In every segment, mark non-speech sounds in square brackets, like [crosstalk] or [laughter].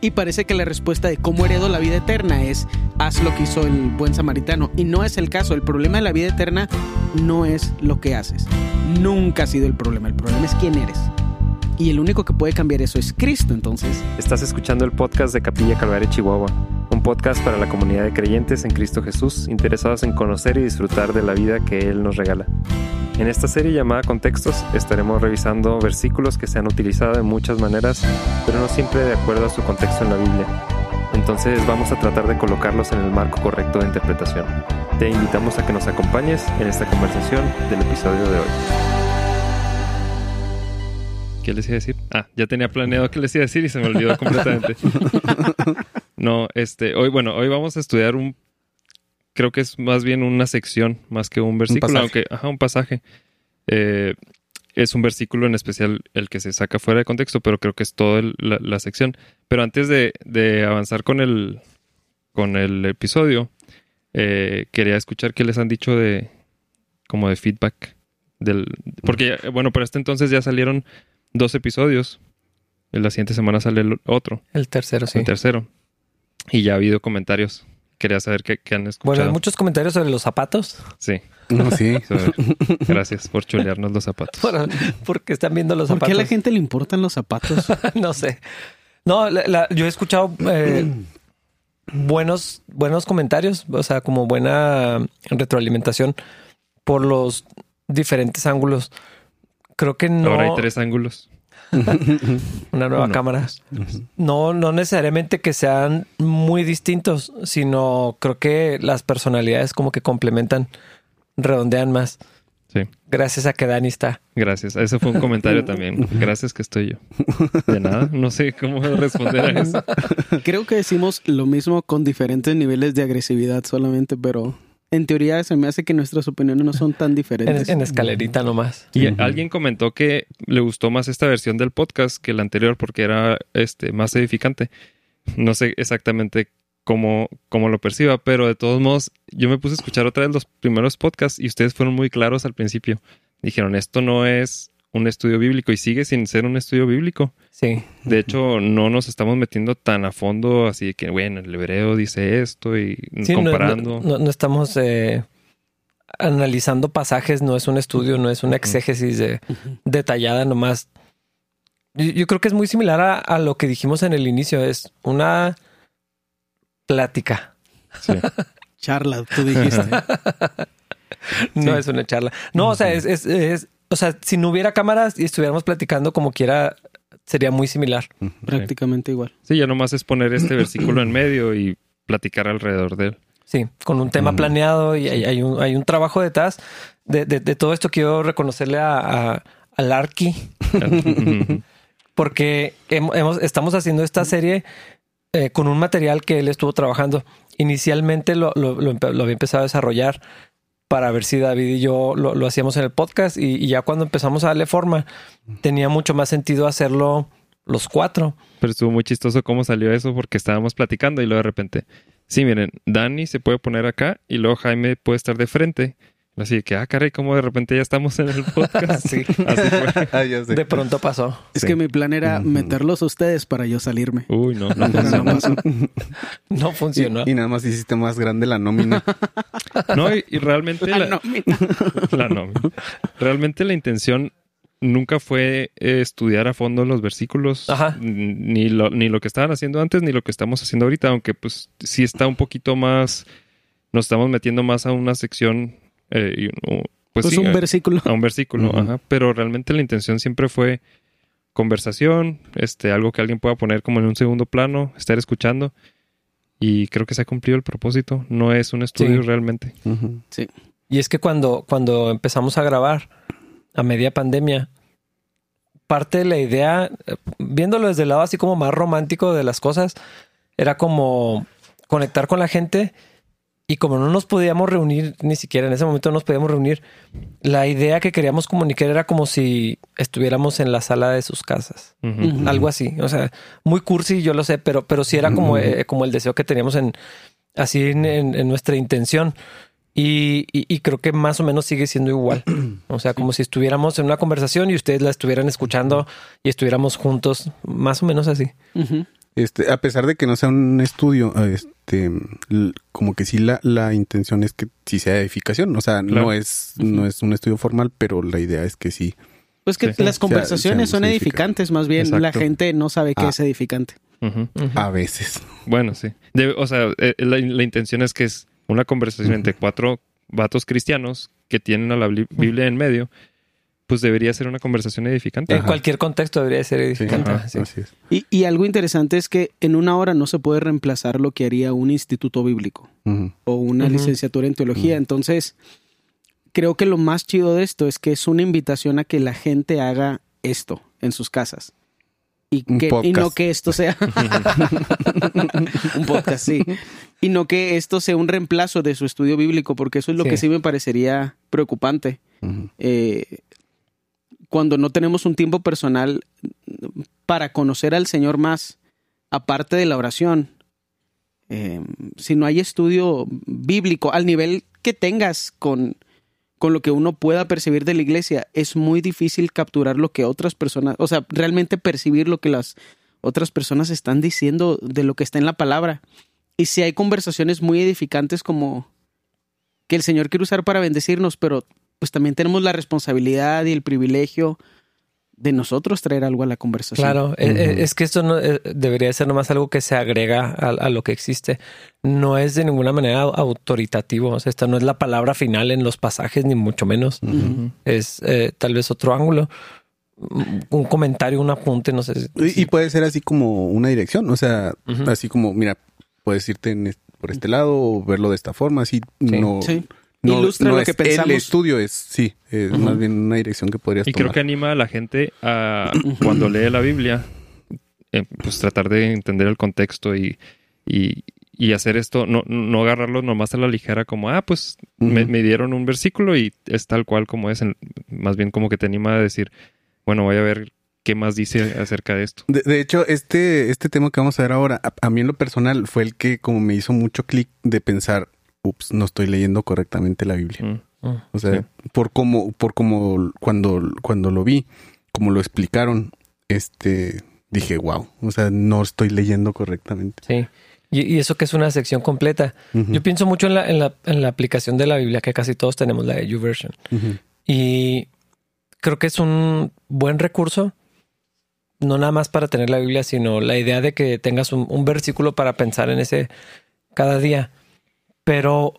Y parece que la respuesta de cómo heredo la vida eterna es haz lo que hizo el buen samaritano. Y no es el caso. El problema de la vida eterna no es lo que haces. Nunca ha sido el problema. El problema es quién eres. Y el único que puede cambiar eso es Cristo, entonces. Estás escuchando el podcast de Capilla Calvario Chihuahua, un podcast para la comunidad de creyentes en Cristo Jesús, interesados en conocer y disfrutar de la vida que Él nos regala. En esta serie llamada Contextos estaremos revisando versículos que se han utilizado de muchas maneras, pero no siempre de acuerdo a su contexto en la Biblia. Entonces vamos a tratar de colocarlos en el marco correcto de interpretación. Te invitamos a que nos acompañes en esta conversación del episodio de hoy. ¿Qué les iba a decir? Ah, ya tenía planeado qué les iba a decir y se me olvidó completamente. [laughs] No, este, hoy, bueno, hoy vamos a estudiar un, creo que es más bien una sección más que un versículo, aunque, ajá, un pasaje. Eh, es un versículo en especial el que se saca fuera de contexto, pero creo que es toda la, la sección. Pero antes de, de avanzar con el, con el episodio, eh, quería escuchar qué les han dicho de, como de feedback. Del, porque, bueno, para este entonces ya salieron dos episodios. En la siguiente semana sale el otro, El tercero, sí. el tercero. Y ya ha habido comentarios. Quería saber qué, qué han escuchado. Bueno, muchos comentarios sobre los zapatos. Sí. No, sí. [laughs] sobre- Gracias por chulearnos los zapatos. Por- porque están viendo los ¿Por qué zapatos. a la gente le importan los zapatos? [laughs] no sé. No, la- la- yo he escuchado eh, [clears throat] buenos, buenos comentarios, o sea, como buena retroalimentación por los diferentes ángulos. Creo que no. Ahora hay tres ángulos. [laughs] Una nueva Uno. cámara. No, no necesariamente que sean muy distintos, sino creo que las personalidades como que complementan, redondean más. Sí. Gracias a que Dani está. Gracias. Ese fue un comentario [laughs] también. Gracias que estoy yo. De nada. No sé cómo responder a [laughs] eso. Creo que decimos lo mismo con diferentes niveles de agresividad solamente, pero en teoría se me hace que nuestras opiniones no son tan En, diferentes. en escalerita nomás. Y alguien comentó que le gustó más esta versión del podcast que la anterior porque era este más edificante. No sé exactamente cómo, cómo lo perciba, pero de todos modos, yo me puse a escuchar otra vez los primeros podcasts y ustedes fueron muy claros al principio. Dijeron, esto no es un estudio bíblico y sigue sin ser un estudio bíblico. Sí. De hecho, no nos estamos metiendo tan a fondo, así de que, bueno, el hebreo dice esto y Sí, comparando. No, no- no estamos eh, analizando pasajes, no es un estudio, no es una exégesis de- detallada nomás. Yo, yo creo que es muy similar a, a lo que dijimos en el inicio, es una plática, Sí. Charla, tú dijiste. [laughs] no es una charla. No, o sea, es, es- es- o sea, si no hubiera cámaras y estuviéramos platicando como quiera, sería muy similar. Prácticamente igual. Sí, ya nomás es poner este [clears throat] versículo en medio y platicar alrededor de él. Sí, con un tema planeado y hay, hay un, hay un trabajo detrás. De, de- de todo esto quiero reconocerle a, a, al Ujú. [laughs] porque hem- hemos, estamos haciendo esta serie eh, con un material que él estuvo trabajando. Inicialmente lo, lo- lo lo había empezado a desarrollar para ver si David y yo lo, lo hacíamos en el podcast y, y ya cuando empezamos a darle forma tenía mucho más sentido hacerlo los cuatro. Pero estuvo muy chistoso cómo salió eso porque estábamos platicando y luego de repente, sí, miren, Dani se puede poner acá y luego Jaime puede estar de frente. Así de que, ah, caray, cómo de repente ya estamos en el podcast. [laughs] Sí. [laughs] Así fue. [laughs] Ah, ya sé. De pronto pasó. Es Sí. que mi plan era meterlos a ustedes para yo salirme. Uy, no, no funcionó. pasó. No funcionó. Y, y nada más hiciste más grande la nómina. No, y, y realmente la, no, mira. la nómina. Realmente la intención nunca fue eh, estudiar a fondo los versículos, Ajá. n- ni lo, ni lo que estaban haciendo antes, ni lo que estamos haciendo ahorita, aunque pues sí está un poquito más, nos estamos metiendo más a una sección, eh, y, pues, Pues sí, un a- versículo. a un versículo, ajá, pero realmente la intención siempre fue conversación, este, algo que alguien pueda poner como en un segundo plano, estar escuchando. Y creo que se ha cumplido el propósito. No es un estudio Sí. realmente. Sí. Y es que cuando, cuando empezamos a grabar a media pandemia, parte de la idea, viéndolo desde el lado así como más romántico de las cosas, era como conectar con la gente y como no nos podíamos reunir, ni siquiera en ese momento no nos podíamos reunir, la idea que queríamos comunicar era como si estuviéramos en la sala de sus casas. Algo así. O sea, muy cursi, yo lo sé, pero, pero sí era como, eh, como el deseo que teníamos en así en, en- en nuestra intención. Y, y- y creo que más o menos sigue siendo igual. O sea, como si estuviéramos en una conversación y ustedes la estuvieran escuchando y estuviéramos juntos, más o menos así. Este, a pesar de que no sea un estudio, este, como que sí la, la intención es que sí sea edificación. O sea, Claro. no es, no es un estudio formal, pero la idea es que sí. Pues que Sí. las conversaciones Sea- son edificantes, más bien la gente no sabe qué Ah. es edificante. A veces. Bueno, sí. Debe- o sea, eh, la, la intención es que es una conversación entre cuatro vatos cristianos que tienen a la Bli- Biblia en medio. Pues debería ser una conversación edificante. En Ajá. cualquier contexto debería ser Sí, edificante. ajá, sí. Así es. Y, y algo interesante es que en una hora no se puede reemplazar lo que haría un instituto bíblico o una licenciatura en teología. Entonces, creo que lo más chido de esto es que es una invitación a que la gente haga esto en sus casas. Y, que, y no que esto sea [laughs] un podcast, sí. [laughs] Y no que esto sea un reemplazo de su estudio bíblico, porque eso es lo Sí. que sí me parecería preocupante. Eh, cuando no tenemos un tiempo personal para conocer al Señor más, aparte de la oración, eh, si no hay estudio bíblico al nivel que tengas con, con lo que uno pueda percibir de la iglesia, es muy difícil capturar lo que otras personas, o sea, realmente percibir lo que las otras personas están diciendo de lo que está en la palabra. Y si hay conversaciones muy edificantes como que el Señor quiere usar para bendecirnos, pero pues también tenemos la responsabilidad y el privilegio de nosotros traer algo a la conversación. Claro, eh, Ujú. es que esto no eh, debería ser nomás algo que se agrega a, a lo que existe. No es de ninguna manera autoritativo. O sea, esta no es la palabra final en los pasajes, ni mucho menos. Es eh, tal vez otro ángulo. Un un comentario, un apunte, no sé. si- Y, y puede ser así como una dirección, o sea, así como, mira, puedes irte en por este lado o verlo de esta forma, así no, Sí. No, Ilustra no lo es que pensamos. El estudio es, sí, es más bien una dirección que podrías Y tomar. creo que anima a la gente a, [clears throat] cuando lee la Biblia, eh, pues tratar de entender el contexto y, y, y hacer esto, no, no agarrarlo nomás a la ligera como, ah, pues me, dieron un versículo y es tal cual como es. En- más bien como que te anima a decir, bueno, voy a ver qué más dice acerca de esto. De, de hecho, este, este tema que vamos a ver ahora, a, a mí en lo personal fue el que como me hizo mucho clic de pensar, ups, no estoy leyendo correctamente la Biblia. Mm. Mm. O sea, Sí. por como, por como cuando, cuando lo vi, como lo explicaron, este, dije, wow, o sea, no estoy leyendo correctamente. Sí. Y, y eso que es una sección completa. Yo pienso mucho en la, en, la, en la aplicación de la Biblia, que casi todos tenemos la de YouVersion. Y creo que es un buen recurso, no nada más para tener la Biblia, sino la idea de que tengas un, un versículo para pensar en ese cada día. Pero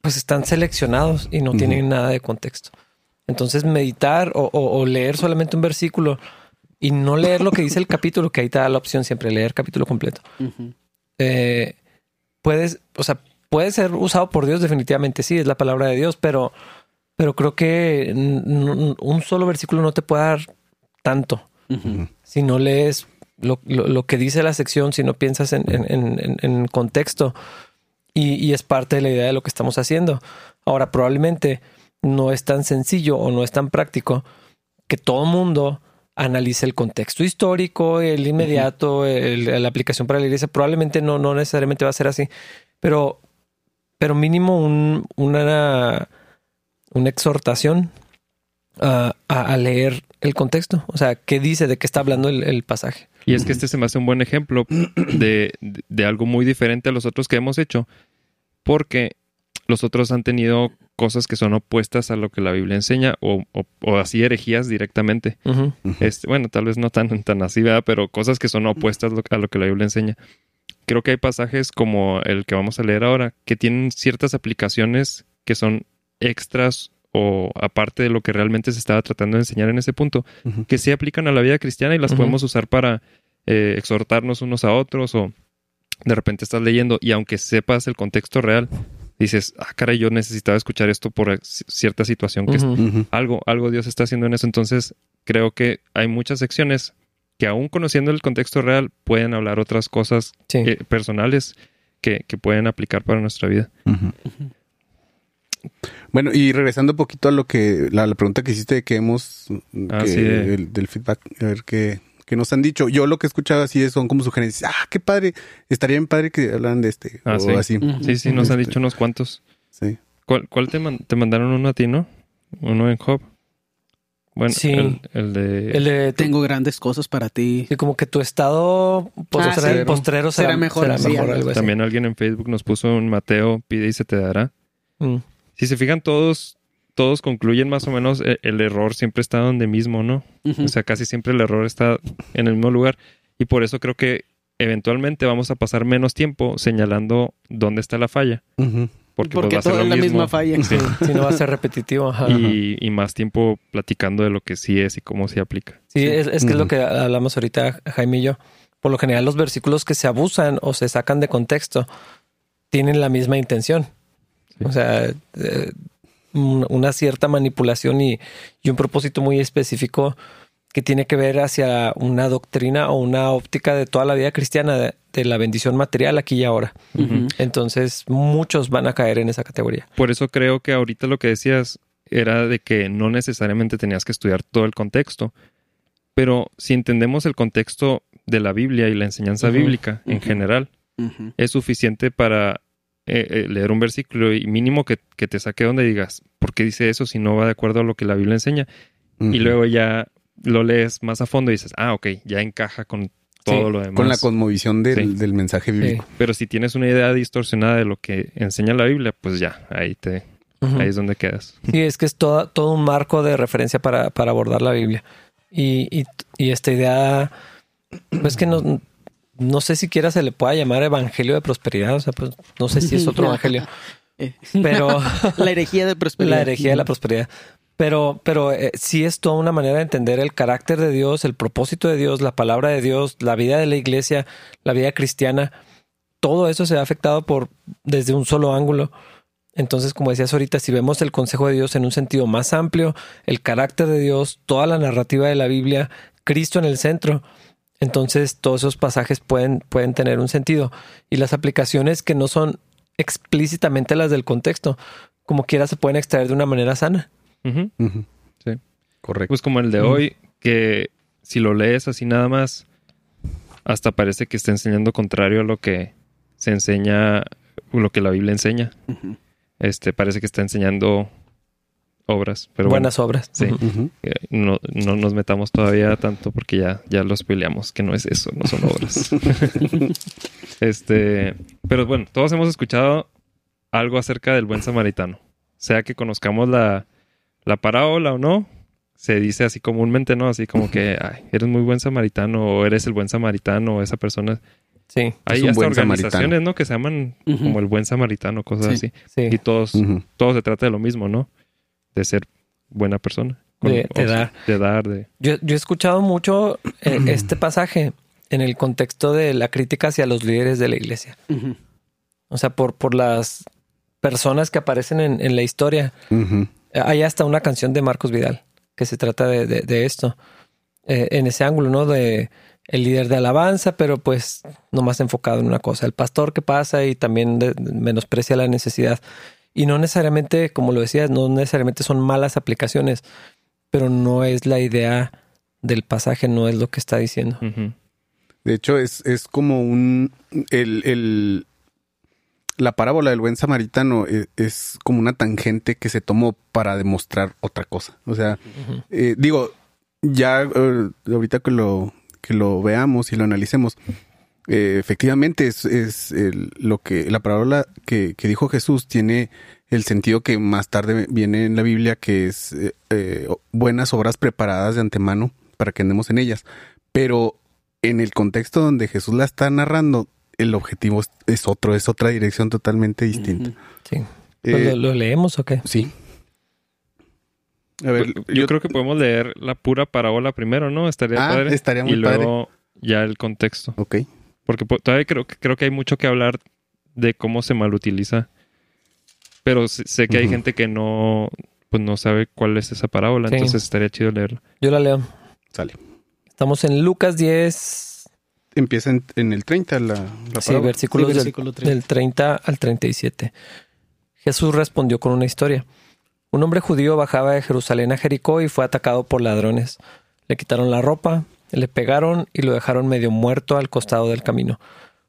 pues están seleccionados y no tienen nada de contexto. Entonces meditar o, o- o leer solamente un versículo y no leer lo que dice el [laughs] capítulo, que ahí te da la opción siempre, leer capítulo completo. Eh, puedes, o sea, puede ser usado por Dios, definitivamente sí, es la palabra de Dios, pero, pero creo que un solo versículo no te puede dar tanto. Si no lees lo, lo- lo que dice la sección, si no piensas en, en- en- en- en contexto, y, y es parte de la idea de lo que estamos haciendo. Ahora, probablemente no es tan sencillo o no es tan práctico que todo mundo analice el contexto histórico, el inmediato, el- la aplicación para la iglesia. Probablemente no, no necesariamente va a ser así, pero, pero mínimo un- una, una exhortación a, a- a leer el contexto. O sea, qué dice, de qué está hablando el, el pasaje. Y es que este se me hace un buen ejemplo de, [clears throat] de- de algo muy diferente a los otros que hemos hecho, porque los otros han tenido cosas que son opuestas a lo que la Biblia enseña o, o- o así herejías directamente. Este, bueno, tal vez no tan, tan así, ¿verdad? Pero cosas que son opuestas a lo que la Biblia enseña. Creo que hay pasajes como el que vamos a leer ahora que tienen ciertas aplicaciones que son extras o aparte de lo que realmente se estaba tratando de enseñar en ese punto, que sí aplican a la vida cristiana y las podemos usar para eh, exhortarnos unos a otros o de repente estás leyendo y aunque sepas el contexto real, dices, ah, caray, yo necesitaba escuchar esto por cierta situación que. Ujú. algo, algo Dios está haciendo en eso. Entonces, creo que hay muchas secciones que aún conociendo el contexto real pueden hablar otras cosas Sí. eh, personales que, que pueden aplicar para nuestra vida. Bueno, y regresando un poquito a lo que, la, la pregunta que hiciste de que hemos, Ah, que- sí, de- el- del feedback, a ver qué, qué nos han dicho. Yo lo que he escuchado así es, son como sugerencias. Ah, qué padre, estaría bien padre que hablaran de este. Ah, o sí. así. Sí, sí, nos han Este. dicho unos cuantos. Sí. ¿Cuál, cuál te, man- te mandaron uno a ti, no? Uno en Job. Bueno, Sí. el, el de... El de Tengo grandes cosas para ti. Sí, como que tu estado postrero, sí. postrero será, Será mejor, será mejor, algo algo así. También alguien en Facebook nos puso un Mateo, pide y se te dará. Mm. Si se fijan, todos, todos concluyen más o menos e- el, error siempre está donde mismo, ¿no? O sea, casi siempre el error está en el mismo lugar. Y por eso creo que eventualmente vamos a pasar menos tiempo señalando dónde está la falla. Ujú. Porque, pues, Porque va a ser todo lo es la mismo. misma falla. Sí, sí, no va a ser repetitivo. ajá. Y, y más tiempo platicando de lo que sí es y cómo se aplica. Sí, Es, es que es lo que hablamos ahorita, Jaime y yo. Por lo general, los versículos que se abusan o se sacan de contexto tienen la misma intención. O sea, eh, un- una cierta manipulación y, y un propósito muy específico que tiene que ver hacia una doctrina o una óptica de toda la vida cristiana de, de la bendición material aquí y ahora. Entonces, muchos van a caer en esa categoría. Por eso creo que ahorita lo que decías era de que no necesariamente tenías que estudiar todo el contexto. Pero si entendemos el contexto de la Biblia y la enseñanza bíblica en general, es suficiente para eh, eh, leer un versículo y mínimo que, que te saque donde digas, ¿por qué dice eso si no va de acuerdo a lo que la Biblia enseña? Y luego ya lo lees más a fondo y dices, ah, ok, ya encaja con todo Sí, lo demás. Con la cosmovisión del, Sí. del mensaje bíblico. Pero si tienes una idea distorsionada de lo que enseña la Biblia, pues ya, ahí te, ahí es donde quedas. Sí, es que es toda- todo un marco de referencia para, para abordar la Biblia. Y, y- y esta idea, pues que no, no sé siquiera se le pueda llamar evangelio de prosperidad. O sea, pues no sé si es otro [laughs] evangelio, [laughs] Eh, pero [laughs] La herejía de prosperidad. la herejía de la prosperidad. Pero, pero eh, sí es toda una manera de entender el carácter de Dios, el propósito de Dios, la palabra de Dios, la vida de la iglesia, la vida cristiana. Todo eso se ha afectado por desde un solo ángulo. Entonces, como decías ahorita, si vemos el consejo de Dios en un sentido más amplio, el carácter de Dios, toda la narrativa de la Biblia, Cristo en el centro, entonces todos esos pasajes pueden, pueden tener un sentido. Y las aplicaciones que no son explícitamente las del contexto, como quiera se pueden extraer de una manera sana. Sí. Correcto. Pues como el de hoy, que si lo lees así nada más, hasta parece que está enseñando contrario a lo que se enseña, lo que la Biblia enseña. Este, parece que está enseñando obras, pero bueno, Buenas obras. sí. Eh, no, no nos metamos todavía tanto porque ya, ya los peleamos, que no es eso, no son obras. [laughs] este, pero bueno, todos hemos escuchado algo acerca del buen samaritano. Sea que conozcamos la, la parábola o no, se dice así comúnmente, ¿no? Así como que, ay, eres muy buen samaritano o eres el buen samaritano o esa persona. Sí, Hay un hasta buen organizaciones, samaritano. ¿no? Que se llaman como el buen samaritano, cosas Sí. así. sí. Y todos, Ujú. todo se trata de lo mismo, ¿no? De ser buena persona. De- o de sea, dar. De dar, de... Yo, yo he escuchado mucho eh, [clears throat] este pasaje en el contexto de la crítica hacia los líderes de la iglesia. O sea, por, por las personas que aparecen en, en la historia. Hay hasta una canción de Marcos Vidal que se trata de, de- de esto. Eh, en ese ángulo, ¿no? De el líder de alabanza, pero pues nomás enfocado en una cosa. El pastor que pasa y también de- menosprecia la necesidad. Y no necesariamente, como lo decías, no necesariamente son malas aplicaciones, pero no es la idea del pasaje, no es lo que está diciendo. De hecho, es, es como un. El, el- la parábola del buen samaritano e- es, como una tangente que se tomó para demostrar otra cosa. O sea, eh, digo, ya eh, ahorita que lo, que lo veamos y lo analicemos, eh, efectivamente es, es el- lo que la parábola que, que dijo Jesús tiene el sentido que más tarde viene en la Biblia, que es eh, eh, buenas obras preparadas de antemano para que andemos en ellas. Pero en el contexto donde Jesús la está narrando, el objetivo es, es otro, es otra dirección totalmente distinta. Sí. Pues, Eh, ¿lo, lo leemos o qué? sí. A ver, Pues, yo, creo que podemos leer la pura parábola primero, ¿no? Estaría Ah, padre. estaría muy y luego ya el contexto. Ok. Porque po- todavía creo, que- creo que hay mucho que hablar de cómo se malutiliza. Pero sé, que hay gente que no, pues no sabe cuál es esa parábola, Sí. entonces estaría chido leerla. Yo la leo. Sale. Estamos en Lucas 10, Empieza en, en el 30 la, la sí, parábola. versículos Sí, del- versículo tres. del 30 al 37. Jesús respondió con una historia. Un hombre judío bajaba de Jerusalén a Jericó y fue atacado por ladrones. Le quitaron la ropa, le pegaron y lo dejaron medio muerto al costado del camino.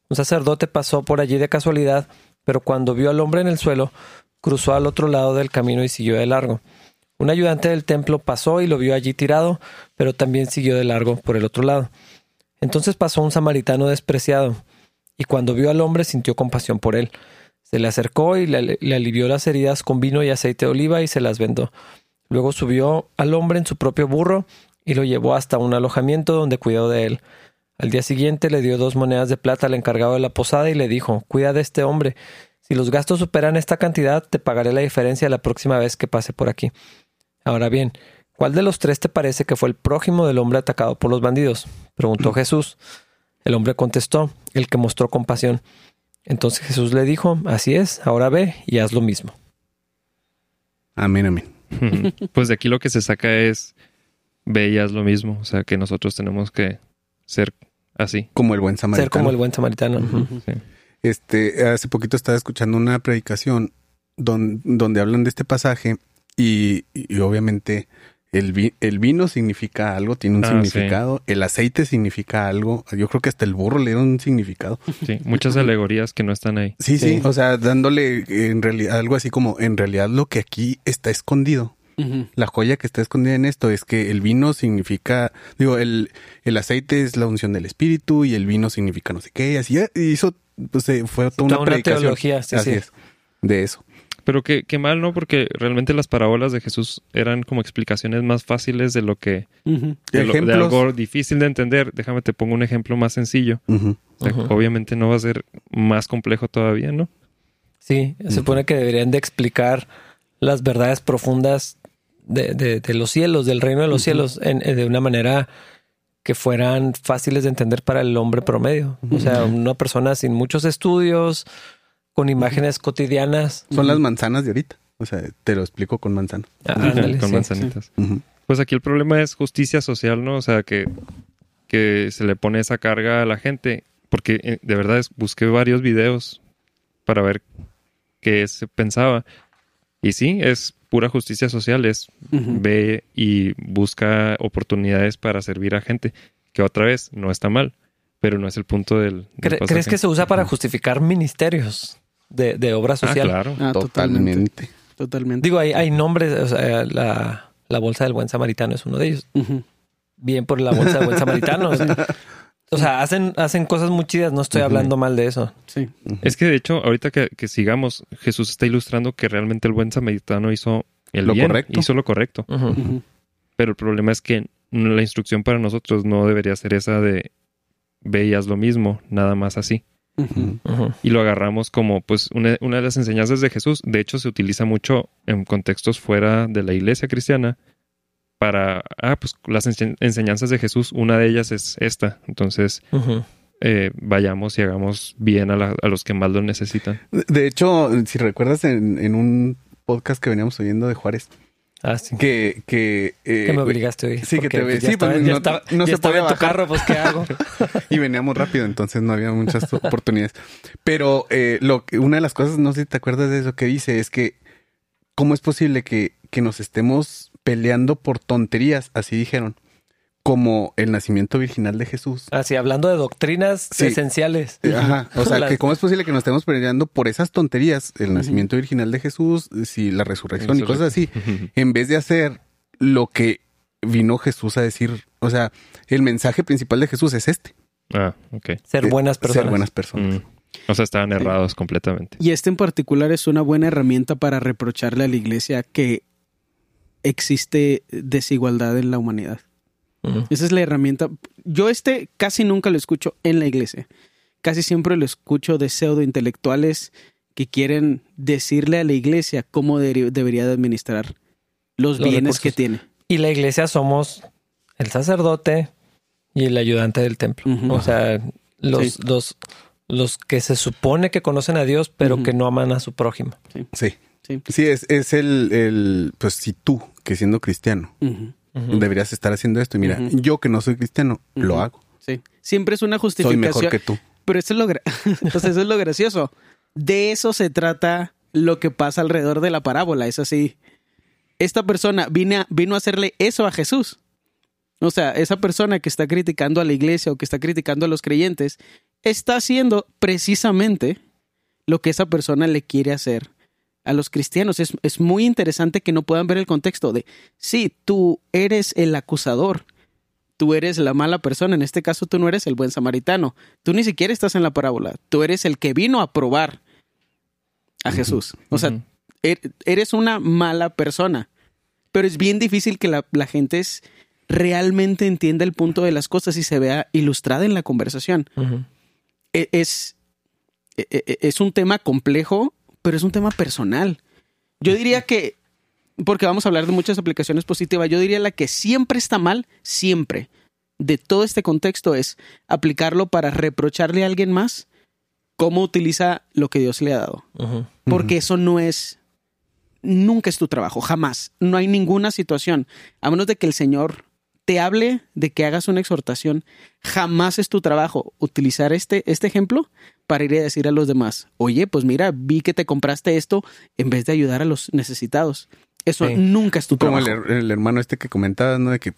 Un sacerdote pasó por allí de casualidad, pero cuando vio al hombre en el suelo, cruzó al otro lado del camino y siguió de largo. Un ayudante del templo pasó y lo vio allí tirado, pero también siguió de largo por el otro lado. Entonces pasó un samaritano despreciado, y cuando vio al hombre sintió compasión por él. Se le acercó y le, le alivió las heridas con vino y aceite de oliva y se las vendó. Luego subió al hombre en su propio burro y lo llevó hasta un alojamiento donde cuidó de él. Al día siguiente le dio dos monedas de plata al encargado de la posada y le dijo Cuida de este hombre. Si los gastos superan esta cantidad, te pagaré la diferencia la próxima vez que pase por aquí. Ahora bien, ¿cuál de los tres te parece que fue el prójimo del hombre atacado por los bandidos? preguntó [clears throat] Jesús. El hombre contestó, el que mostró compasión. Entonces Jesús le dijo, Así es, ahora ve y haz lo mismo. Amén, amén. [laughs] pues de aquí lo que se saca es ve y haz lo mismo. O sea que nosotros tenemos que ser así. Como el buen samaritano. Ser como el buen samaritano. Sí. Este, hace poquito estaba escuchando una predicación don- donde, hablan de este pasaje y, y obviamente el, vi- el vino significa algo, tiene un Ah, significado, el aceite significa algo, yo creo que hasta el burro le dieron un significado. Sí, muchas alegorías que no están ahí. Sí, sí, Sí. o sea, dándole en realidad algo así como en realidad lo que aquí está escondido. La joya que está escondida en esto es que el vino significa, digo, el, el aceite es la unción del espíritu y el vino significa no sé qué, y así, y eso pues, eh, fue toda una, Toda una teología, sí, así sí. es, de eso. Pero qué, qué mal, ¿no? Porque realmente las parábolas de Jesús eran como explicaciones más fáciles de lo que... Ujú. De, lo- de algo difícil de entender. Déjame te pongo un ejemplo más sencillo. O sea. Obviamente no va a ser más complejo todavía, ¿no? Sí, se supone que deberían de explicar las verdades profundas de, de- de los cielos, del reino de los cielos, en- en- de una manera que fueran fáciles de entender para el hombre promedio. O sea, una persona sin muchos estudios, con imágenes cotidianas. Son las manzanas de ahorita. O sea, te lo explico con manzanas. Ah, ándale, Con sí. manzanitas. Pues aquí el problema es justicia social, ¿no? O sea, que, que se le pone esa carga a la gente. Porque eh, de verdad es- busqué varios videos para ver qué se pensaba. Y sí, es pura justicia social, es ve y busca oportunidades para servir a gente, que otra vez no está mal, pero no es el punto del... del ¿Cre- pasaje. ¿Crees que se usa para justificar ministerios de, de obra Ah, social? claro. Ah, totalmente. Totalmente. Totalmente. Digo, hay, hay nombres, o sea, la, la bolsa del buen samaritano es uno de ellos. Bien por la bolsa del buen samaritano. [laughs] O sea, hacen, hacen cosas muy chidas, no estoy hablando mal de eso. Sí. Es que de hecho, ahorita que, que sigamos, Jesús está ilustrando que realmente el buen samaritano hizo el Lo bien, correcto. hizo lo correcto. Pero el problema es que la instrucción para nosotros no debería ser esa de ve y haz lo mismo, nada más así. Y lo agarramos como pues una, una de las enseñanzas de Jesús. De hecho, se utiliza mucho en contextos fuera de la iglesia cristiana para, ah, pues las ense- enseñanzas de Jesús, una de ellas es esta. Entonces, eh, vayamos y hagamos bien a, la- a los que más lo necesitan. De hecho, si recuerdas en, en un podcast que veníamos oyendo de Juárez, Ah, sí. que... Que, eh, Que me obligaste hoy. Sí, que te ve- ya sí, estaba, pues, ya no- estaba, no ya se estaba podía en tu bajar. carro, pues ¿qué hago? [laughs] y veníamos rápido, entonces no había muchas oportunidades. Pero eh, lo que, una de las cosas, no sé si te acuerdas de eso que dice, es que ¿cómo es posible que, que nos estemos peleando por tonterías? Así dijeron. Como el nacimiento virginal de Jesús. Así, hablando de doctrinas Sí. esenciales. Eh, Ajá. O [laughs] sea, Las- que cómo es posible que nos estemos peleando por esas tonterías, el nacimiento virginal de Jesús, si la resurrección y cosas así, en vez de hacer lo que vino Jesús a decir. O sea, el mensaje principal de Jesús es este. ah, ok. Ser Eh, buenas personas. Ser buenas personas. Mm. O sea, estaban errados completamente. Y este en particular es una buena herramienta para reprocharle a la iglesia que existe desigualdad en la humanidad. Esa es la herramienta. Yo este casi nunca lo escucho en la iglesia. Casi siempre lo escucho de pseudo intelectuales que quieren decirle a la iglesia cómo debería de administrar los, Los bienes recursos. que tiene. Y la iglesia somos el sacerdote y el ayudante del templo. O sea, los, Sí. los, los que se supone que conocen a Dios, pero que no aman a su prójimo. Sí. Sí. Sí, es, es el, el, pues si tú, que siendo cristiano, deberías estar haciendo esto. Y mira, yo que no soy cristiano, lo hago. Sí. Siempre es una Soy justificación. mejor que tú. Pero eso es lo, sea, [laughs] eso es lo gracioso. De eso se trata lo que pasa alrededor de la parábola. Es así. Esta persona vino a, vino a hacerle eso a Jesús. O sea, esa persona que está criticando a la iglesia o que está criticando a los creyentes está haciendo precisamente lo que esa persona le quiere hacer a los cristianos. Es, es muy interesante que no puedan ver el contexto de, sí, tú eres el acusador, tú eres la mala persona, en este caso tú no eres el buen samaritano, tú ni siquiera estás en la parábola, tú eres el que vino a probar a Jesús. O sea, er- eres una mala persona, pero es bien difícil que la, la gente es- realmente entienda el punto de las cosas y se vea ilustrada en la conversación e- es, e- e- es un tema complejo, pero es un tema personal. Yo diría que, porque vamos a hablar de muchas aplicaciones positivas, yo diría la que siempre está mal, siempre, de todo este contexto es aplicarlo para reprocharle a alguien más cómo utiliza lo que Dios le ha dado. Porque eso no es, nunca es tu trabajo, jamás. No hay ninguna situación, a menos de que el Señor te hable de que hagas una exhortación, jamás es tu trabajo utilizar este, este ejemplo para ir a decir a los demás, oye, pues mira, vi que te compraste esto en vez de ayudar a los necesitados. Eso Sí. nunca es tu Como el, trabajo. her- el hermano este que comentabas, ¿no? De que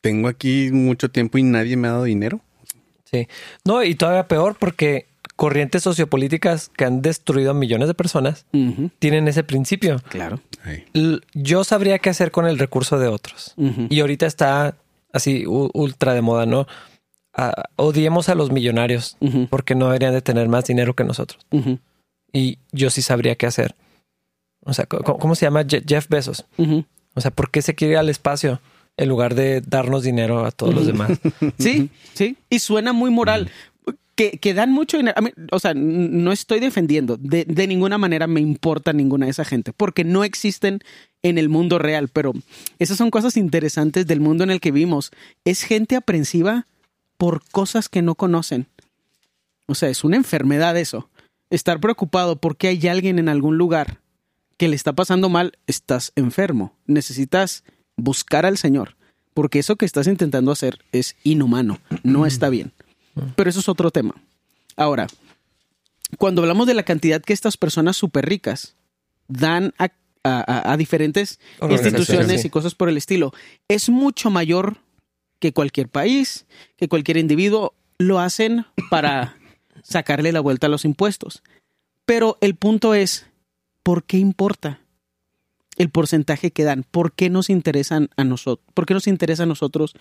tengo aquí mucho tiempo y nadie me ha dado dinero. Sí. No, y todavía peor porque corrientes sociopolíticas que han destruido a millones de personas tienen ese principio. claro. Yo sabría qué hacer con el recurso de otros. Y ahorita está así ultra de moda, ¿no? Ah, odiemos a los millonarios porque no deberían de tener más dinero que nosotros. Y yo sí sabría qué hacer. O sea, ¿cómo se llama Je- Jeff Bezos? O sea, ¿por qué se quiere ir al espacio en lugar de darnos dinero a todos los demás? [laughs] Sí, sí. Y suena muy moral. Que, que dan mucho dinero. A mí, o sea, no estoy defendiendo. De, de ninguna manera me importa ninguna de esa gente. Porque no existen en el mundo real. Pero esas son cosas interesantes del mundo en el que vivimos. Es gente aprensiva por cosas que no conocen. O sea, es una enfermedad eso. Estar preocupado porque hay alguien en algún lugar que le está pasando mal, estás enfermo. Necesitas buscar al Señor. Porque eso que estás intentando hacer es inhumano. No está bien. Pero eso es otro tema. Ahora, cuando hablamos de la cantidad que estas personas súper ricas dan a, a- a- a diferentes instituciones sí. y cosas por el estilo, es mucho mayor que cualquier país, que cualquier individuo lo hacen para [laughs] sacarle la vuelta a los impuestos. Pero el punto es, ¿por qué importa el porcentaje que dan? ¿Por qué nos interesan a nosotros? ¿Por qué nos interesa a nosotros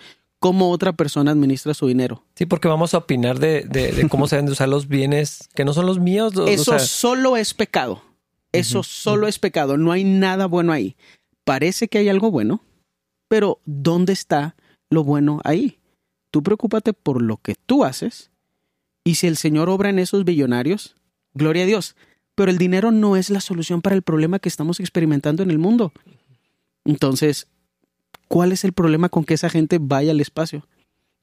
cómo otra persona administra su dinero? Sí, porque vamos a opinar de, de- de [laughs] cómo se deben de usar los bienes que no son los míos. o- o Eso sea, solo es pecado. Eso Ujú, solo es pecado. No hay nada bueno ahí. Parece que hay algo bueno, pero ¿dónde está lo bueno ahí? Tú preocúpate por lo que tú haces y si el Señor obra en esos billonarios, gloria a Dios. Pero el dinero no es la solución para el problema que estamos experimentando en el mundo. Entonces, ¿cuál es el problema con que esa gente vaya al espacio?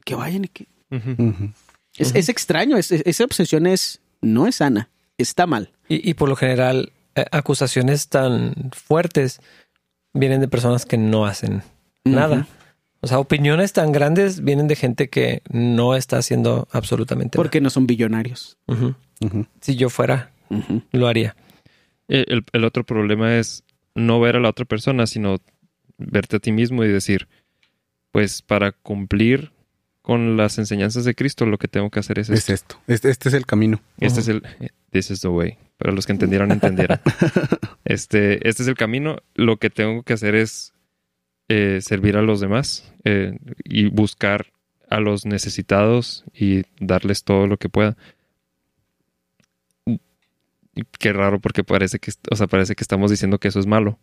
Que vayan y que... Es, extraño, es- es- esa obsesión es, no es sana, está mal. y, y por lo general, eh, acusaciones tan fuertes vienen de personas que no hacen nada. O sea, opiniones tan grandes vienen de gente que no está haciendo absolutamente Porque no son billonarios. Si yo fuera, lo haría. Eh, El, el otro problema es no ver a la otra persona, sino verte a ti mismo y decir, pues para cumplir con las enseñanzas de Cristo, lo que tengo que hacer es Es esto. esto. Este, este es el camino. Este es el this is the way. Para los que entendieron, entendieron. [laughs] este, este es el camino. Lo que tengo que hacer es eh, servir a los demás eh, y buscar a los necesitados y darles todo lo que pueda. Qué raro porque parece que, o sea, parece que estamos diciendo que eso es malo.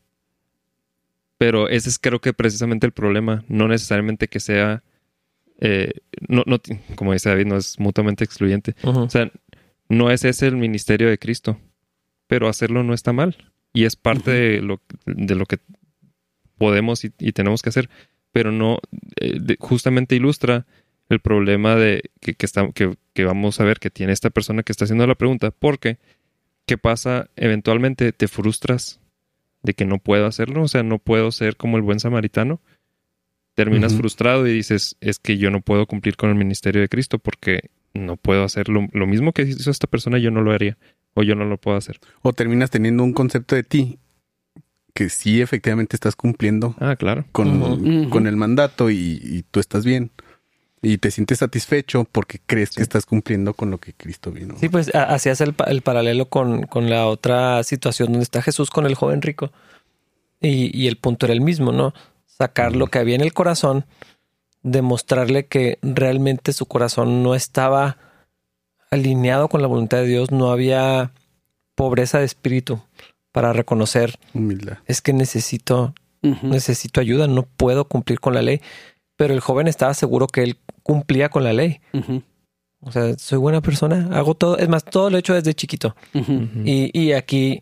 Pero ese es creo que precisamente el problema. No necesariamente que sea, eh, no, no, como dice David, no es mutuamente excluyente. O sea, no es ese el ministerio de Cristo, pero hacerlo no está mal. Y es parte de, lo, de lo que podemos y, y tenemos que hacer, pero no, eh, de- justamente ilustra el problema de que, que, está- que, que vamos a ver que tiene esta persona que está haciendo la pregunta, porque ¿qué pasa? Eventualmente te frustras de que no puedo hacerlo, o sea, no puedo ser como el buen samaritano. Terminas frustrado y dices, es que yo no puedo cumplir con el ministerio de Cristo porque no puedo hacer lo, lo mismo que hizo esta persona, yo no lo haría o yo no lo puedo hacer. O terminas teniendo un concepto de ti que sí efectivamente estás cumpliendo Ah, claro. con, con el mandato y, y tú estás bien. Y te sientes satisfecho porque crees que estás cumpliendo con lo que Cristo vino. Sí, pues hacías el, el paralelo con, con la otra situación donde está Jesús con el joven rico. Y, y el punto era el mismo, ¿no? Sacar lo que había en el corazón, demostrarle que realmente su corazón no estaba alineado con la voluntad de Dios, no había pobreza de espíritu para reconocer, Humildad. es que necesito, necesito ayuda, no puedo cumplir con la ley. Pero el joven estaba seguro que él cumplía con la ley. O sea, soy buena persona, hago todo, es más, todo lo he hecho desde chiquito. Y, y aquí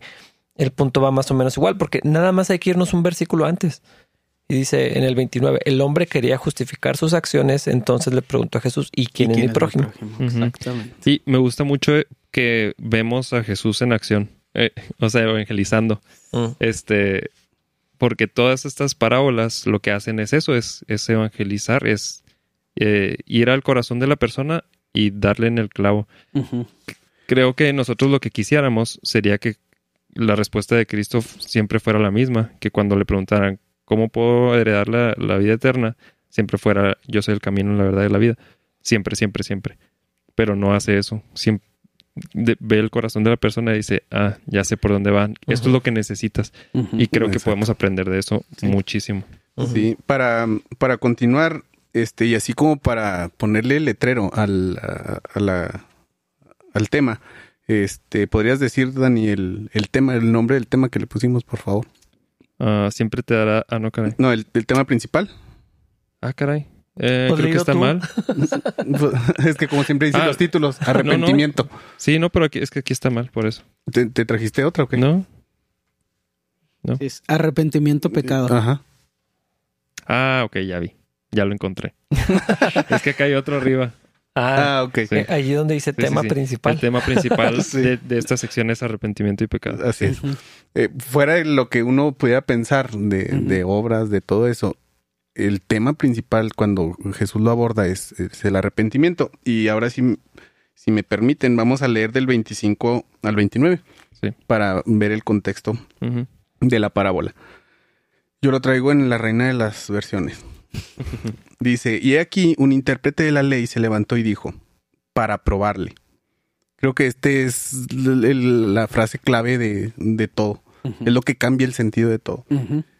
el punto va más o menos igual, porque nada más hay que irnos un versículo antes. Y dice en el 29, el hombre quería justificar sus acciones, entonces le preguntó a Jesús, ¿y quién, ¿Y es mi prójimo? Exactamente. Sí, me gusta mucho que vemos a Jesús en acción, eh, o sea, evangelizando. Mm, Este, porque todas estas parábolas lo que hacen es eso, es, es evangelizar, es eh, ir al corazón de la persona y darle en el clavo. Creo que nosotros lo que quisiéramos sería que la respuesta de Cristo siempre fuera la misma, que cuando le preguntaran cómo puedo heredar la, la vida eterna, siempre fuera yo soy el camino, la verdad y la vida. Siempre, siempre, siempre. Pero no hace eso. Siem- de- ve el corazón de la persona y dice, ah, ya sé por dónde van. Esto es lo que necesitas. Y creo que podemos aprender de eso Sí. muchísimo. Sí, para, para continuar, este, y así como para ponerle letrero al, a, a la, al tema, este, ¿podrías decir, Dani, el, el tema, el nombre del tema que le pusimos, por favor? Ah, siempre te dará. Ah, no, caray. No, el, el tema principal. Ah, caray. Eh, Pues creo que está tú. mal. [laughs] es que como siempre dicen Ah, los títulos, arrepentimiento. Sí, no, pero aquí, es que aquí está mal, por eso. ¿Te, te trajiste otra o qué? ¿No? Es arrepentimiento, pecado. Ajá. Ah, ok, ya vi. Ya lo encontré. [laughs] es que acá hay otro arriba. Ah, Ah, ok. Sí. eh, allí donde dice Sí, tema sí. principal. El tema principal [laughs] Sí. de, de esta sección es arrepentimiento y pecado. Así es. Eh, fuera de lo que uno pudiera pensar de obras, de todo eso, el tema principal cuando Jesús lo aborda es, es el arrepentimiento. Y ahora sí, si me permiten, vamos a leer del 25 al 29 Sí. para ver el contexto de la parábola. Yo lo traigo en la reina de las versiones. [laughs] Dice, y he aquí un intérprete de la ley se levantó y dijo, para probarle. Creo que este es el- el- la frase clave de, de todo. Es lo que cambia el sentido de todo.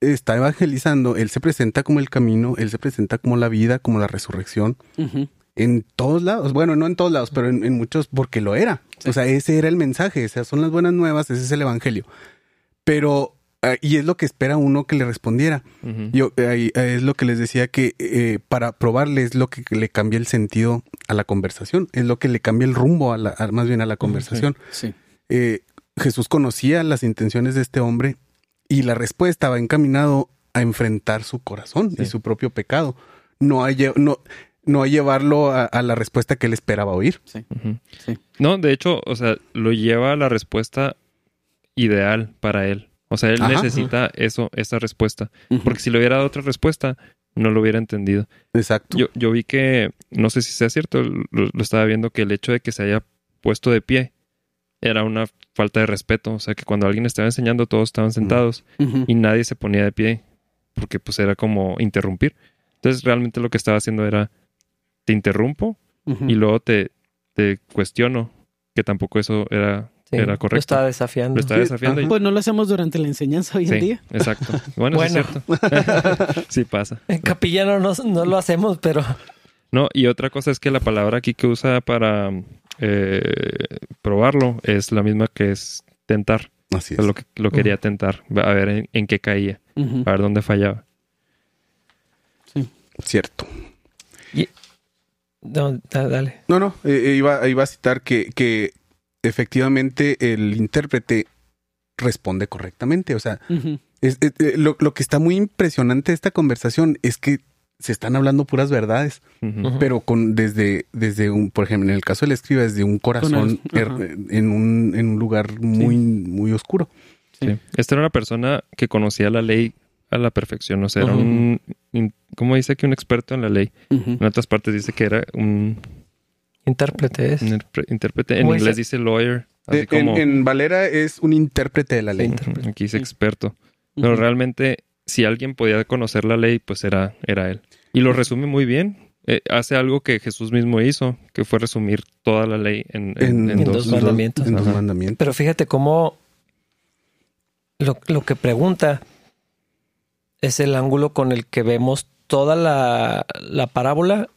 está evangelizando, Él se presenta como el camino, Él se presenta como la vida, como la resurrección, en todos lados. Bueno, no en todos lados, pero en, en muchos, porque lo era. Sí. O sea, ese era el mensaje, esas son las buenas nuevas, ese es el evangelio. Pero, ah, y es lo que espera uno que le respondiera. Yo, ahí, eh, es lo que les decía que eh, para probarle es lo que le cambia el sentido a la conversación, es lo que le cambia el rumbo a la, a- más bien a la conversación. Sí. Eh, Jesús conocía las intenciones de este hombre y la respuesta va encaminado a enfrentar su corazón Sí. y su propio pecado, no a, lle- no, no a llevarlo a, a la respuesta que él esperaba oír. Sí. No, de hecho, o sea, lo lleva a la respuesta ideal para él. O sea, él Ajá. necesita eso, esa respuesta. Porque si le hubiera dado otra respuesta, no lo hubiera entendido. Exacto. Yo, yo vi que, no sé si sea cierto, lo, lo estaba viendo, que el hecho de que se haya puesto de pie era una falta de respeto. O sea, que cuando alguien estaba enseñando, todos estaban sentados Ujú. y nadie se ponía de pie porque pues era como interrumpir. Entonces realmente lo que estaba haciendo era, te interrumpo Ujú. y luego te, te cuestiono que tampoco eso era, Sí, era Lo correcto. estaba desafiando. Lo estaba Sí, desafiando. y-. Pues no lo hacemos durante la enseñanza hoy en sí, día. exacto. Bueno, Bueno. sí es cierto. [laughs] sí pasa. En capilla no, no lo hacemos, pero No, y otra cosa es que la palabra aquí que usa para eh, probarlo es la misma que es tentar. Así O sea, es. lo, que, lo quería tentar, a ver en, en qué caía, a ver dónde fallaba. Cierto. no, da- dale. No, no, eh, eh, iba, iba a citar que, que efectivamente el intérprete responde correctamente. O sea, Ujú. es- es- eh, lo, lo que está muy impresionante de esta conversación es que se están hablando puras verdades, pero con desde, desde un, por ejemplo, en el caso del escriba, desde un corazón er- en un, en un lugar muy, muy oscuro. Sí. Esta era una persona que conocía la ley a la perfección. O sea, era un. in- ¿Cómo dice que un experto en la ley? En otras partes dice que era un, Intérprete es. un intérprete. En ¿Cómo inglés dice? dice lawyer. Así como. En, en Valera es un intérprete de la ley. Aquí dice Sí. experto. Pero realmente, si alguien podía conocer la ley, pues era, era él. Y lo resume muy bien. Eh, hace algo que Jesús mismo hizo, que fue resumir toda la ley en, en- en En dos. dos mandamientos. En dos Ajá. mandamientos. Pero fíjate cómo lo, lo que pregunta es el ángulo con el que vemos toda la, la parábola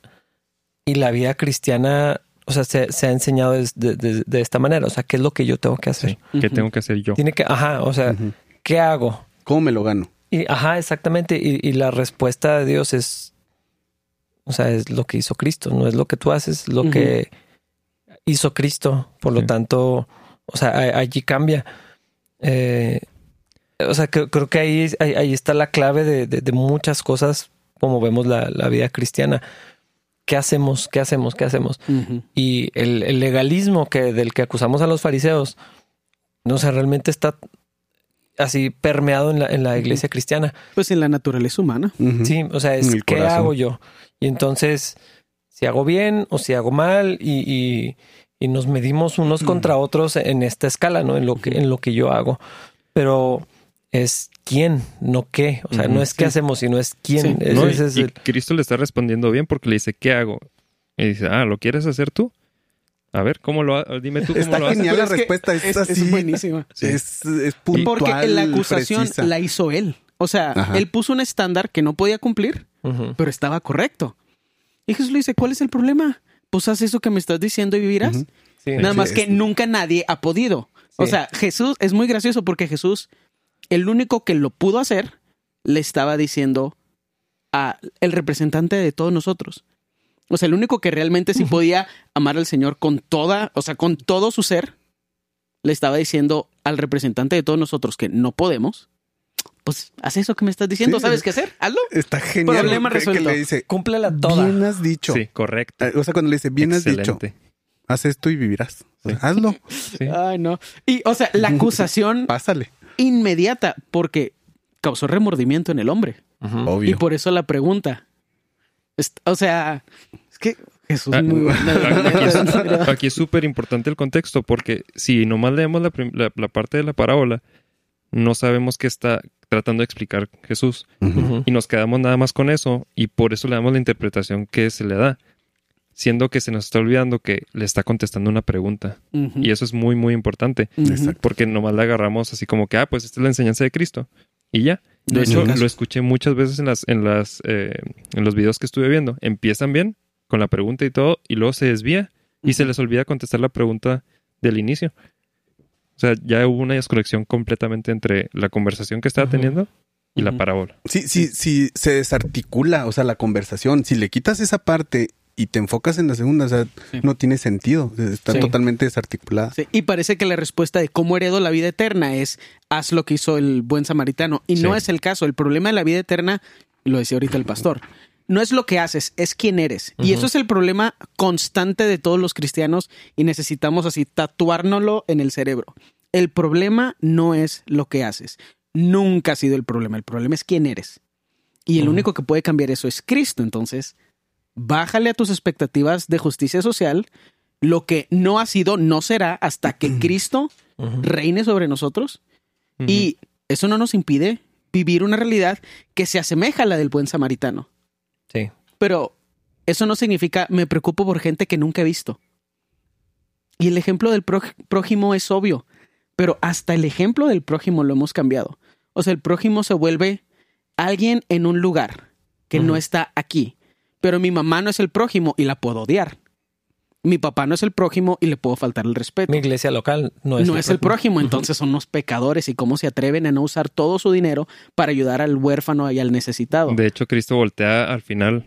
y la vida cristiana, o sea, se, se ha enseñado de, de- de esta manera. O sea, ¿qué es lo que yo tengo que hacer? Sí. ¿Qué tengo que hacer yo? Tiene que, ajá, o sea. ¿qué hago? ¿Cómo me lo gano? Y, ajá, exactamente. Y, y la respuesta de Dios es, o sea, es lo que hizo Cristo, no es lo que tú haces, lo que hizo Cristo. Por lo Sí. tanto, o sea, a- allí cambia. Eh, o sea, que- creo que ahí, ahí, ahí está la clave de, de- de muchas cosas, como vemos la, la vida cristiana. ¿Qué hacemos? ¿Qué hacemos? ¿Qué hacemos? Y el, el legalismo que del que acusamos a los fariseos, no sé, realmente está así permeado en la, en la iglesia cristiana. Pues en la naturaleza humana. Sí, o sea, es qué corazón. hago yo. Y entonces, si hago bien o si hago mal, y, y- y nos medimos unos contra otros en esta escala, ¿no? En lo que, en lo que yo hago. Pero es quién, no qué. O sea, no es qué Sí. hacemos, sino es quién. Sí. Ese- ¿no? Y- es el- Cristo le está respondiendo bien porque le dice, ¿qué hago? Y dice, ah, ¿lo quieres hacer tú? A ver, ¿cómo lo ha- Dime tú cómo Está lo haces. genial la respuesta. Es, Es, así. es buenísima. Sí. Es, es puntual, Porque la acusación precisa. la hizo él. O sea, Ajá. él puso un estándar que no podía cumplir, pero estaba correcto. Y Jesús le dice, ¿cuál es el problema? Pues haz eso que me estás diciendo y vivirás. Sí. Nada Sí, más que nunca nadie ha podido. O sea, Jesús es muy gracioso porque Jesús, el único que lo pudo hacer, le estaba diciendo a el representante de todos nosotros. O sea, el único que realmente sí podía amar al Señor con toda, o sea, con todo su ser, le estaba diciendo al representante de todos nosotros que no podemos. Pues haz eso que me estás diciendo, Sí. ¿sabes qué hacer? Hazlo. Está genial. Problema que- que resuelto. le dice, Cúmplela toda. bien has dicho. Sí, correcto. Eh, O sea, cuando le dice, bien has dicho, haz esto y vivirás. O sea, hazlo, [laughs] Sí. Ay, no. Y, o sea, la [laughs] acusación pásale. inmediata, porque causó remordimiento en el hombre. Ujú. Y Obvio. por eso la pregunta. O sea, que Jesús Ah, es muy bueno. [laughs] Aquí es- súper importante el contexto porque si nomás leemos la, prim- la- la parte de la parábola, no sabemos qué está tratando de explicar Jesús y nos quedamos nada más con eso y por eso le damos la interpretación que se le da, siendo que se nos está olvidando que le está contestando una pregunta y eso es muy muy importante Ujú. Exacto. porque nomás la agarramos así como que, ah, pues esta es la enseñanza de Cristo y ya. De No hecho, lo escuché muchas veces en las, en las, eh, en los videos que estuve viendo. Empiezan bien con la pregunta y todo, y luego se desvía y se les olvida contestar la pregunta del inicio. O sea, ya hubo una desconexión completamente entre la conversación que estaba teniendo y la parábola. Sí, sí, sí, se desarticula, o sea, la conversación. Si le quitas esa parte y te enfocas en la segunda, o sea, Sí. no tiene sentido. Está Sí. totalmente desarticulada. Sí, y parece que la respuesta de cómo heredo la vida eterna es haz lo que hizo el buen samaritano. Y no es el caso. El problema de la vida eterna, lo decía ahorita el pastor, no es lo que haces, es quién eres. Y eso es el problema constante de todos los cristianos y necesitamos así tatuárnoslo en el cerebro. El problema no es lo que haces. Nunca ha sido el problema. El problema es quién eres. Y el único que puede cambiar eso es Cristo. Entonces, bájale a tus expectativas de justicia social. Lo que no ha sido, no será hasta que Cristo reine sobre nosotros. Y eso no nos impide vivir una realidad que se asemeja a la del buen samaritano. Sí. Pero eso no significa me preocupo por gente que nunca he visto. Y el ejemplo del prójimo es obvio, pero hasta el ejemplo del prójimo lo hemos cambiado. O sea, el prójimo se vuelve alguien en un lugar que no está aquí. Pero mi mamá no es el prójimo y la puedo odiar. Mi papá no es el prójimo y le puedo faltar el respeto Mi iglesia local no es, no es el prójimo, entonces son los pecadores y cómo se atreven a no usar todo su dinero para ayudar al huérfano y al necesitado. De hecho, Cristo voltea al final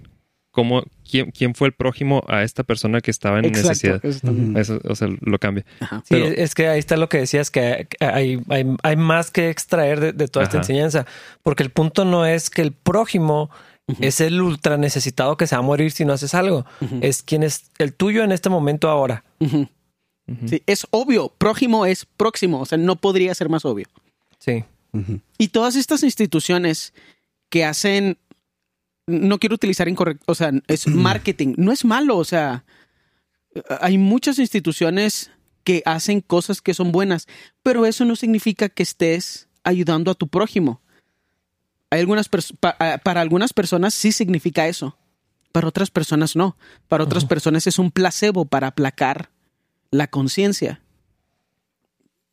como quién, quién fue el prójimo a esta persona que estaba en Exacto, necesidad. eso también. Eso, o sea, lo cambia. Ajá. Sí, Pero- es que ahí está lo que decías, que hay, hay, hay más que extraer de, de toda esta enseñanza, porque el punto no es que el prójimo es el ultra necesitado que se va a morir si no haces algo. Es quien es el tuyo en este momento ahora. Sí, es obvio. Prójimo es próximo. O sea, no podría ser más obvio. Sí. Y todas estas instituciones que hacen, no quiero utilizar incorrecto, o sea, es [clears throat] marketing, no es malo, o sea, hay muchas instituciones que hacen cosas que son buenas, pero eso no significa que estés ayudando a tu prójimo. Hay algunas para algunas personas sí significa eso, para otras personas no. Para otras personas es un placebo para aplacar la conciencia.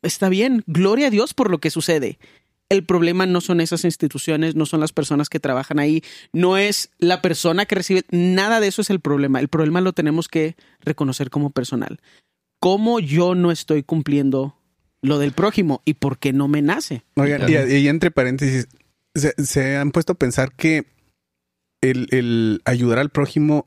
Está bien, gloria a Dios por lo que sucede. El problema no son esas instituciones, no son las personas que trabajan ahí, no es la persona que recibe, nada de eso es el problema. El problema lo tenemos que reconocer como personal. ¿Cómo yo no estoy cumpliendo lo del prójimo y por qué no me nace? Oigan, y, entre paréntesis, se, han puesto a pensar que el ayudar al prójimo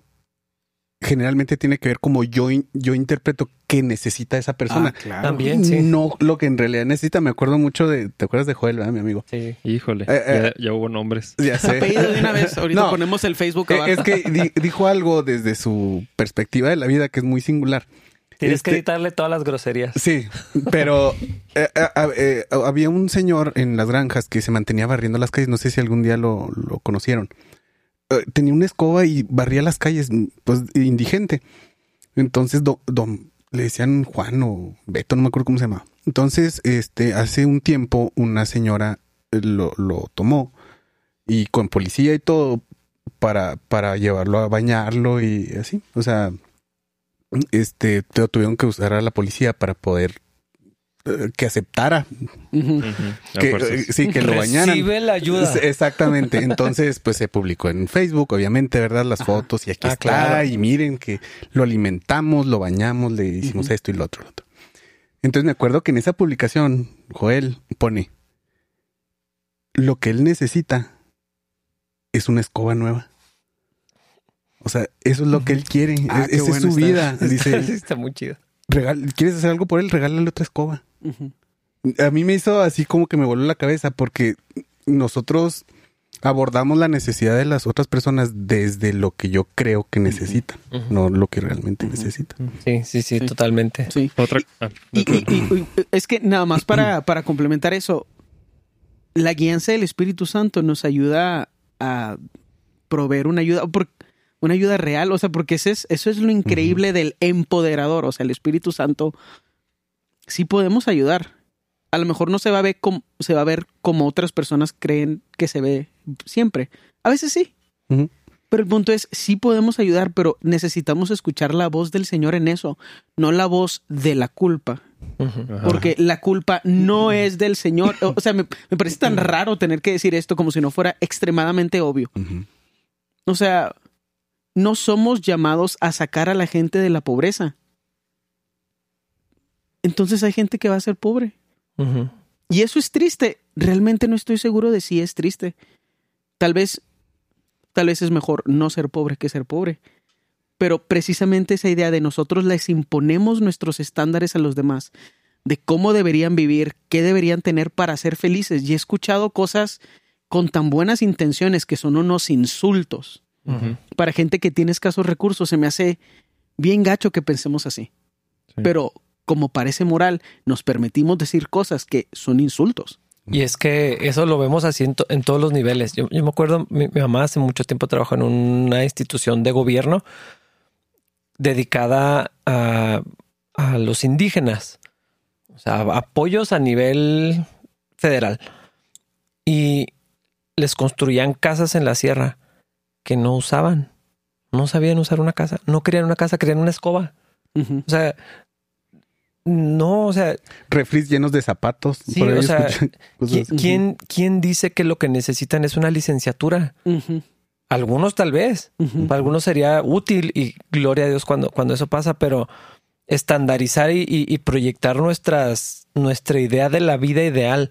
generalmente tiene que ver como yo, yo interpreto que necesita esa persona. Ah, También, sí. No lo que en realidad necesita. Me acuerdo mucho de, ¿te acuerdas de Joel, verdad, mi amigo? Sí. Híjole, eh, eh, ya, hubo nombres. Ya sé. Apellido de una vez. [laughs] Ahorita ponemos el Facebook abajo. Es que dijo algo desde su perspectiva de la vida que es muy singular. Tienes que este, editarle todas las groserías. Sí, pero eh, había un señor en las granjas que se mantenía barriendo las calles. No sé si algún día lo, lo conocieron. Eh, tenía una escoba y barría las calles, pues indigente. Entonces le decían Juan o Beto, no me acuerdo cómo se llama. Entonces, este, hace un tiempo una señora eh, lo, lo tomó y con policía y todo para, para llevarlo a bañarlo y así. O sea, este, tuvieron que usar a la policía para poder eh, que aceptara. Que, eh, sí que lo bañaran. Recibe la ayuda. Exactamente. Entonces pues se publicó en Facebook obviamente verdad las fotos y aquí ah, está y miren que lo alimentamos lo bañamos le hicimos esto y lo otro, lo otro. Entonces me acuerdo que en esa publicación Joel pone lo que él necesita es una escoba nueva o sea eso es lo que él quiere ah, esa es su vida [laughs] dice está muy chido. ¿Quieres hacer algo por él? Regálale otra escoba. A mí me hizo así como que me voló la cabeza porque nosotros abordamos la necesidad de las otras personas desde lo que yo creo que necesitan, no lo que realmente necesitan. Sí, sí, sí, totalmente. Sí. Otra... Ah, y, es que nada más para, [clears throat] para complementar eso, la guianza del Espíritu Santo nos ayuda a proveer una ayuda, porque una ayuda real, o sea, porque eso es, eso es lo increíble del empoderador, o sea, el Espíritu Santo, sí podemos ayudar. A lo mejor no se va a ver como, se va a ver como otras personas creen que se ve siempre. A veces sí. Pero el punto es, sí podemos ayudar, pero necesitamos escuchar la voz del Señor en eso, no la voz de la culpa. Porque la culpa no es del Señor. O sea, me, me, parece tan raro tener que decir esto como si no fuera extremadamente obvio. O sea, no somos llamados a sacar a la gente de la pobreza. Entonces hay gente que va a ser pobre. Y eso es triste. Realmente no estoy seguro de si es triste. Tal vez, tal vez es mejor no ser pobre que ser pobre. Pero precisamente esa idea de nosotros les imponemos nuestros estándares a los demás, de cómo deberían vivir, qué deberían tener para ser felices. Y he escuchado cosas con tan buenas intenciones que son unos insultos para gente que tiene escasos recursos, se me hace bien gacho que pensemos así. Pero como parece moral, nos permitimos decir cosas que son insultos. Y es que eso lo vemos así en, todos los niveles. Yo, me acuerdo, mi, mamá hace mucho tiempo trabajó en una institución de gobierno dedicada a, a los indígenas. O sea, apoyos a nivel federal. Y les construían casas en la sierra que no usaban. No sabían usar una casa. No querían una casa, querían una escoba. O sea, no, o sea. Refris llenos de zapatos. Sí, o sea, ¿quién, ¿quién, dice que lo que necesitan es una licenciatura? Algunos tal vez. Para algunos sería útil y gloria a Dios cuando, cuando eso pasa, pero estandarizar y, proyectar nuestras, nuestra idea de la vida ideal,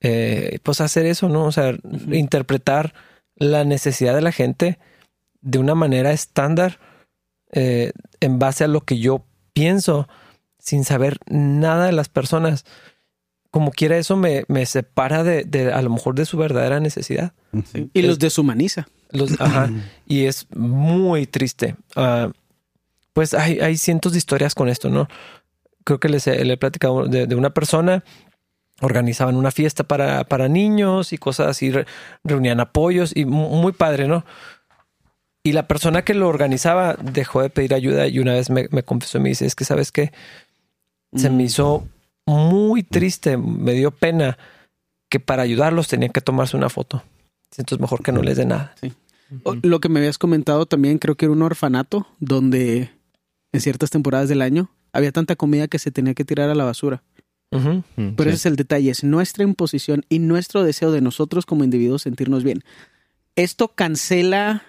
eh, pues hacer eso, ¿no? O sea, interpretar la necesidad de la gente de una manera estándar eh, en base a lo que yo pienso sin saber nada de las personas. Como quiera, eso me, separa de, a lo mejor de su verdadera necesidad. Y los deshumaniza. Los, ajá, y es muy triste. Ah, pues hay, hay cientos de historias con esto, ¿no? Creo que les he, le he platicado de, de una persona organizaban una fiesta para, para niños y cosas así, re- reunían apoyos y mu- muy padre, ¿no? Y la persona que lo organizaba dejó de pedir ayuda y una vez me, me confesó y me dice, es que sabes qué, se me hizo muy triste, me dio pena que para ayudarlos tenían que tomarse una foto. Entonces mejor que no les dé nada. O- Lo que me habías comentado también, creo que era un orfanato donde en ciertas temporadas del año había tanta comida que se tenía que tirar a la basura. Mm, Pero sí. ese es el detalle, es nuestra imposición y nuestro deseo de nosotros como individuos sentirnos bien. Esto cancela,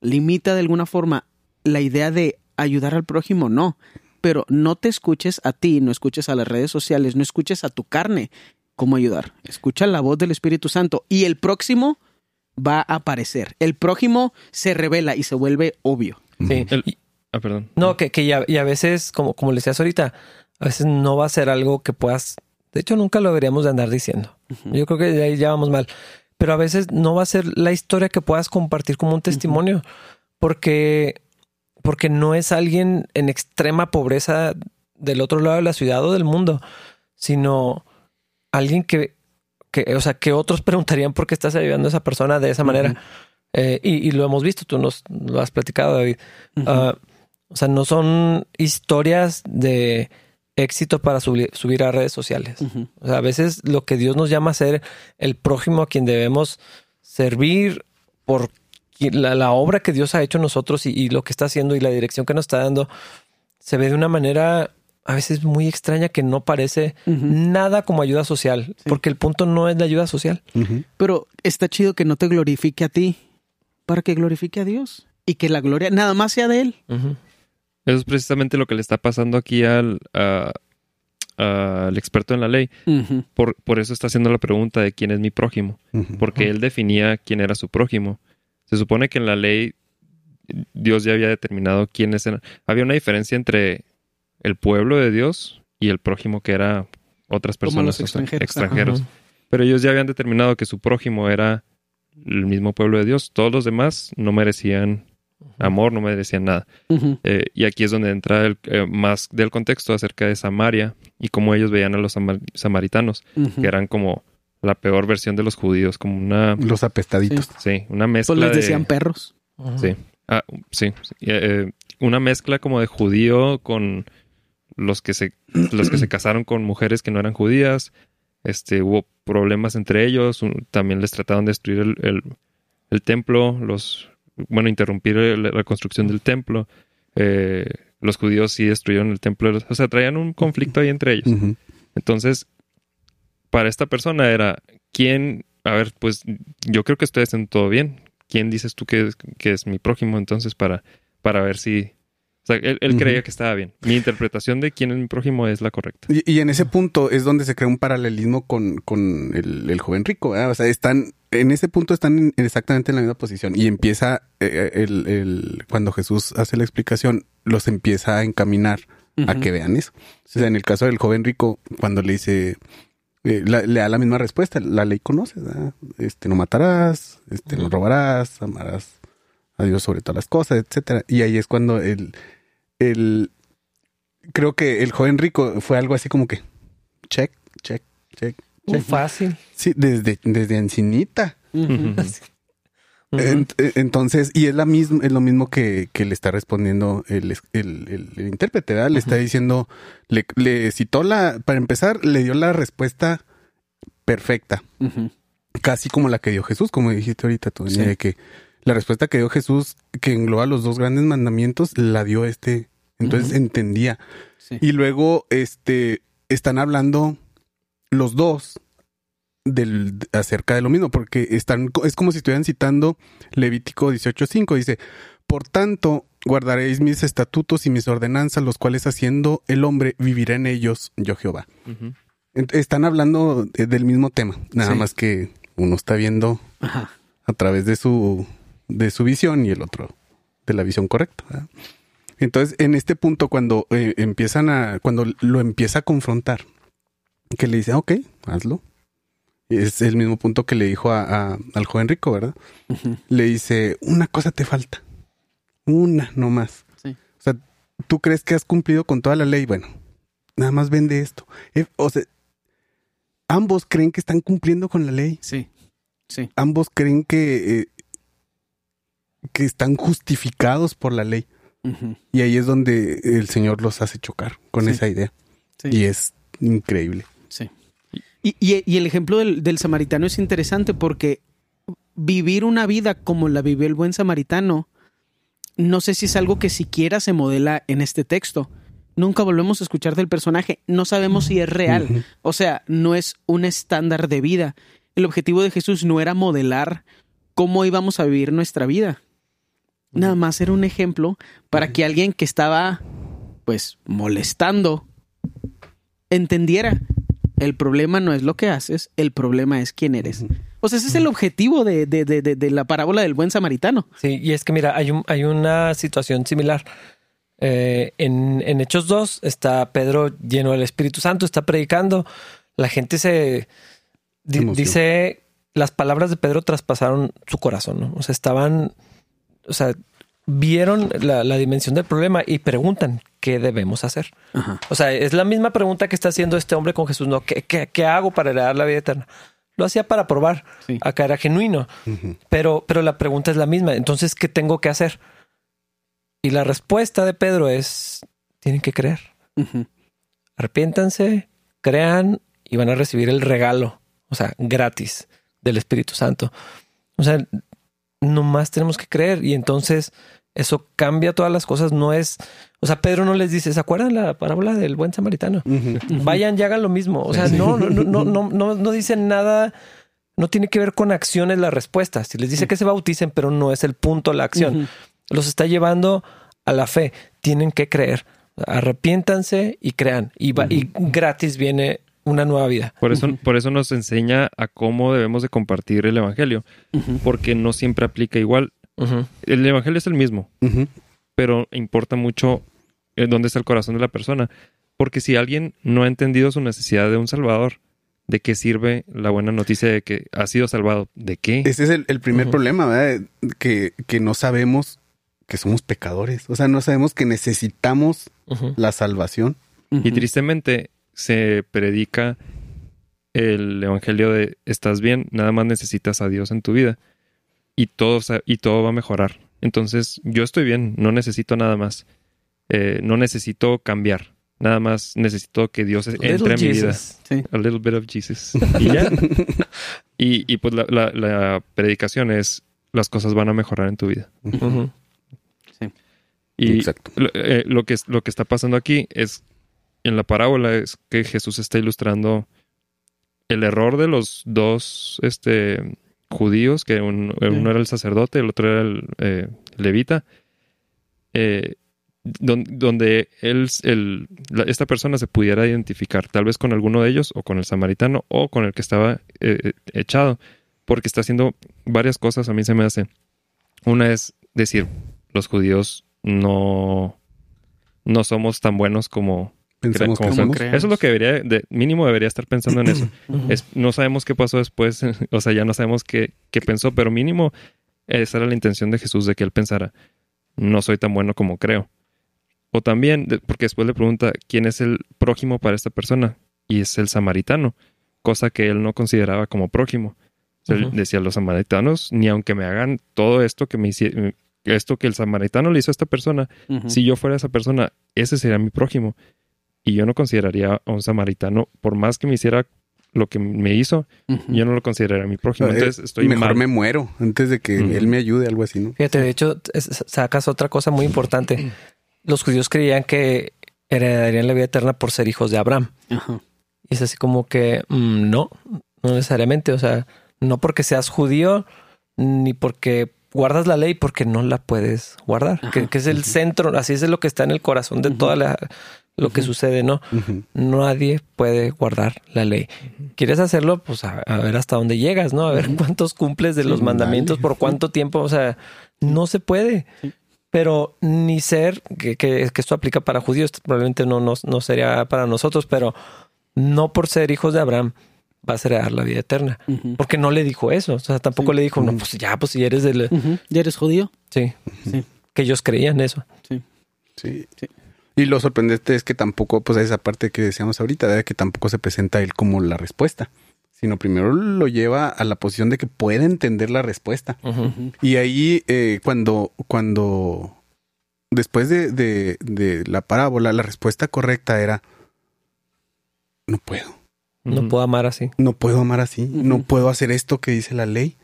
limita de alguna forma la idea de ayudar al prójimo, no. Pero no te escuches a ti, no escuches a las redes sociales, no escuches a tu carne cómo ayudar. Escucha la voz del Espíritu Santo y el próximo va a aparecer. El prójimo se revela y se vuelve obvio. Sí. El- Ah, perdón. No, que, que ya, y a veces, como, como le decías ahorita, a veces no va a ser algo que puedas. De hecho, nunca lo deberíamos de andar diciendo. Yo creo que de ahí ya vamos mal. Pero a veces no va a ser la historia que puedas compartir como un testimonio, porque, porque no es alguien en extrema pobreza del otro lado de la ciudad o del mundo, sino alguien que, que o sea, que otros [laughs] preguntarían por qué estás ayudando a esa persona de esa manera. Eh, y, y lo hemos visto, tú nos lo has platicado, David. Ah, o sea, no son historias de éxito para subir, subir a redes sociales. O sea, a veces lo que Dios nos llama a ser el prójimo a quien debemos servir por la, la obra que Dios ha hecho en nosotros y, y lo que está haciendo y la dirección que nos está dando, se ve de una manera a veces muy extraña que no parece nada como ayuda social, porque el punto no es la ayuda social. Pero está chido que no te glorifique a ti, para que glorifique a Dios. Y que la gloria nada más sea de Él. Eso es precisamente lo que le está pasando aquí al, a- al experto en la ley. Por, por eso está haciendo la pregunta de quién es mi prójimo. Porque él definía quién era su prójimo. Se supone que en la ley Dios ya había determinado quiénes eran. Había una diferencia entre el pueblo de Dios y el prójimo que era otras Como personas los extranjeros. Pero ellos ya habían determinado que su prójimo era el mismo pueblo de Dios. Todos los demás no merecían amor, no merecían nada. Ujú. Eh, y aquí es donde entra el, eh, más del contexto acerca de Samaria y cómo ellos veían a los samar- samaritanos, que eran como la peor versión de los judíos, como una, Los apestaditos. sí, una mezcla Pues les de... decían perros. Sí, ah, sí, sí, eh, una mezcla como de judío con los que se los que se casaron con mujeres que no eran judías. Este, hubo problemas entre ellos. también les trataron de destruir el, el- el templo, los bueno, interrumpir el- la construcción del templo. Eh, los judíos sí destruyeron el templo. O sea, traían un conflicto ahí entre ellos. Entonces, para esta persona era, ¿quién? A ver, pues yo creo que ustedes hacen todo bien. ¿Quién dices tú que es, que es mi prójimo entonces para, para ver si... O sea, él, él creía que estaba bien. Mi interpretación de quién es mi prójimo es la correcta. Y, y en ese punto es donde se crea un paralelismo con, con el, el joven rico. O sea, están, en ese punto están en- exactamente en la misma posición. Y empieza eh, el, el- cuando Jesús hace la explicación, los empieza a encaminar a que vean eso. O sea, en el caso del joven rico, cuando le dice, eh, la- le da la misma respuesta, la ley conoces, ¿verdad? este, no matarás, este, no robarás, amarás a Dios sobre todas las cosas, etcétera. Y ahí es cuando el, el, creo que el joven rico fue algo así como que, check, check, check. Muy fácil. Sí, desde, desde encinita. Eh, entonces, y es la misma, es lo mismo que, que le está respondiendo el, el, el- el intérprete, ¿verdad? Le está diciendo, le, le citó la, para empezar, le dio la respuesta perfecta, casi como la que dio Jesús, como dijiste ahorita tú, Sí. de que la respuesta que dio Jesús, que engloba los dos grandes mandamientos, la dio este, entonces entendía. Sí. Y luego, este, están hablando los dos del acerca de lo mismo, porque están, es como si estuvieran citando Levítico 18:5, dice, por tanto, guardaréis mis estatutos y mis ordenanzas, los cuales haciendo el hombre vivirá en ellos, yo Jehová. Están hablando de- del mismo tema, nada Sí. más que uno está viendo Ajá. a través de su, de su visión y el otro de la visión correcta. ¿verdad? Entonces, en este punto, cuando eh, empiezan a, cuando lo empieza a confrontar, que le dice, ok, hazlo. Es el mismo punto que le dijo a, a- al joven rico, ¿verdad? Le dice, una cosa te falta. Una nomás. Sí. O sea, tú crees que has cumplido con toda la ley. Bueno, nada más vende esto. Eh, o sea, ambos creen que están cumpliendo con la ley. Sí. Sí. Ambos creen que, eh, que están justificados por la ley. Y ahí es donde el Señor los hace chocar con Sí. esa idea. Sí. Y es increíble. Sí. Y, y- y el ejemplo del, del samaritano es interesante porque vivir una vida como la vivió el buen samaritano, no sé si es algo que siquiera se modela en este texto. Nunca volvemos a escuchar del personaje. No sabemos si es real. O sea, no es un estándar de vida. El objetivo de Jesús no era modelar cómo íbamos a vivir nuestra vida. Nada más era un ejemplo para que alguien que estaba, pues, molestando, entendiera. El problema no es lo que haces, el problema es quién eres. O sea, ese es el objetivo de, de- de- de- la parábola del buen samaritano. Sí, y es que mira, hay, un, hay una situación similar. Eh, en, en Hechos 2 está Pedro lleno del Espíritu Santo, está predicando. La gente se di- dice, las palabras de Pedro traspasaron su corazón, ¿no? O sea, estaban, o sea, vieron la, la dimensión del problema y preguntan, ¿qué debemos hacer? Ajá. O sea, es la misma pregunta que está haciendo este hombre con Jesús, ¿no? ¿Qué, qué, qué hago para heredar la vida eterna? Lo hacía para probar. Sí. Acá era genuino. Pero, pero la pregunta es la misma. Entonces, ¿qué tengo que hacer? Y la respuesta de Pedro es, tienen que creer. Ujú. Arrepiéntanse, crean y van a recibir el regalo, o sea, gratis del Espíritu Santo. O sea, nomás tenemos que creer y entonces eso cambia todas las cosas. No es, o sea, Pedro no les dice, ¿se acuerdan la parábola del buen samaritano? Vayan y hagan lo mismo. O sea, no, no, no, no, no, no, no dicen nada. No tiene que ver con acciones la respuesta. Si les dice que se bauticen, pero no es el punto la acción. Los está llevando a la fe. Tienen que creer. Arrepiéntanse y crean. Y, va- y gratis viene una nueva vida. Por eso, por eso nos enseña a cómo debemos de compartir el evangelio, porque no siempre aplica igual. El evangelio es el mismo, pero importa mucho eh, dónde está el corazón de la persona. Porque si alguien no ha entendido su necesidad de un salvador, ¿de qué sirve la buena noticia de que ha sido salvado? ¿De qué? Ese es el, el primer problema, ¿verdad? Que, que no sabemos que somos pecadores. O sea, no sabemos que necesitamos la salvación. Y tristemente se predica el evangelio de estás bien, nada más necesitas a Dios en tu vida y todo, y todo va a mejorar. Entonces, yo estoy bien, no necesito nada más. Eh, no necesito cambiar. Nada más necesito que Dios entre Little a mi vida. Sí. A little bit of Jesus. Y ya. [laughs] y, y pues la, la- la predicación es las cosas van a mejorar en tu vida. Ujú. Y Exacto. lo, eh, lo que, es- lo que está pasando aquí es, en la parábola, es que Jesús está ilustrando el error de los dos este, judíos, que un- uno era el sacerdote, el otro era el eh, levita, eh, don- donde él, el- la- esta persona se pudiera identificar tal vez con alguno de ellos, o con el samaritano, o con el que estaba eh, echado, porque está haciendo varias cosas, a mí se me hace. Una es decir, los judíos no, no somos tan buenos como... Pensamos que somos. Eso es lo que debería, de, mínimo debería estar pensando en eso. [clears throat] Es, no sabemos qué pasó después, [laughs] o sea, ya no sabemos qué, qué pensó, pero mínimo esa era la intención de Jesús, de que él pensara, no soy tan bueno como creo. O también, de- porque después le pregunta, ¿quién es el prójimo para esta persona? Y es el samaritano, cosa que él no consideraba como prójimo. Ujú. Decía, los samaritanos, ni aunque me hagan todo esto que me hicieron, esto que el samaritano le hizo a esta persona, si yo fuera esa persona, ese sería mi prójimo. Y yo no consideraría a un samaritano, por más que me hiciera lo que me hizo, yo no lo consideraría mi prójimo. Entonces Eh, estoy Mejor mal. me muero antes de que él me ayude, algo así, ¿no? Fíjate, de hecho, es- sacas otra cosa muy importante. Los judíos creían que heredarían la vida eterna por ser hijos de Abraham. Ajá. Y es así como que mm, no, no necesariamente. O sea, no porque seas judío ni porque guardas la ley, porque no la puedes guardar. Que, que es el centro, así es lo que está en el corazón de toda la lo que sucede, ¿no? Nadie puede guardar la ley. ¿Quieres hacerlo? Pues a, a ver hasta dónde llegas, ¿no? A ver cuántos cumples de Sí, los mandamientos, dale. por cuánto tiempo. O sea, no se puede. Sí. Pero ni ser, que, que, que esto aplica para judíos, probablemente no, no, no sería para nosotros, pero no por ser hijos de Abraham vas a heredar la vida eterna. Porque no le dijo eso. O sea, tampoco Sí. le dijo, no, pues ya, pues si eres del... Ujú. ¿Ya eres judío? Sí. Sí. Que ellos creían eso. Sí. Sí. Sí. Y lo sorprendente es que tampoco, pues a esa parte que decíamos ahorita, ¿verdad? que tampoco se presenta él como la respuesta, sino primero lo lleva a la posición de que puede entender la respuesta. Y ahí, eh, cuando, cuando, después de, de, de la parábola, la respuesta correcta era, no puedo, No puedo amar así. no puedo amar así, no puedo hacer esto que dice la ley.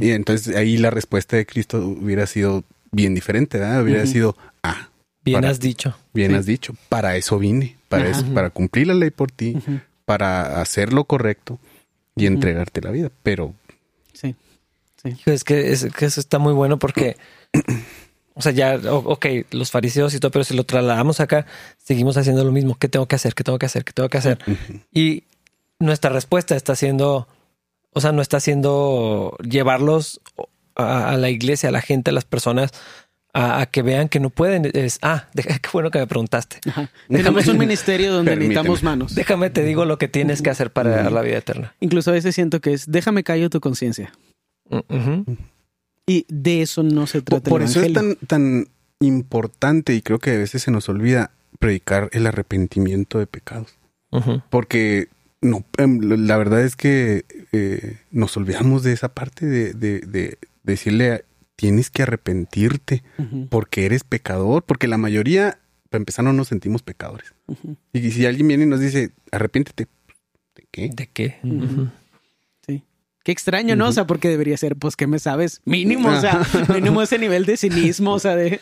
Y entonces ahí la respuesta de Cristo hubiera sido bien diferente, ¿verdad? Hubiera sido, ah, Bien Para- has dicho. bien Sí. has dicho, para eso vine, para Ajá. eso, para cumplir la ley por ti, para hacer lo correcto y entregarte la vida. Pero Sí. Hijo, Es que, es que eso está muy bueno porque, o sea, ya, ok, los fariseos y todo, pero si lo trasladamos acá, seguimos haciendo lo mismo. ¿Qué tengo que hacer? ¿Qué tengo que hacer? ¿Qué tengo que hacer? Y nuestra respuesta está siendo, o sea, no está siendo llevarlos a, a la iglesia, a la gente, a las personas, a, a que vean que no pueden. Es, ah, [laughs] deja- qué bueno que me preguntaste. Ajá. Tenemos un ministerio donde Permíteme. necesitamos manos. Déjame te digo lo que tienes que hacer para dar la vida eterna. Incluso a veces siento que es déjame callo tu conciencia. Mm. Y de eso no se trata por el eso es tan, tan importante y creo que a veces se nos olvida predicar el arrepentimiento de pecados. Porque no, em, la verdad es que eh, nos olvidamos de esa parte de, de- de decirle tienes que arrepentirte porque eres pecador, porque la mayoría, para empezar, no nos sentimos pecadores. Y si alguien viene y nos dice, arrepiéntete, ¿de qué? ¿De qué? Qué extraño, ¿no? O sea, porque debería ser, pues, ¿qué me sabes? Mínimo, o sea, mínimo [laughs] ese nivel de cinismo, o sea, de,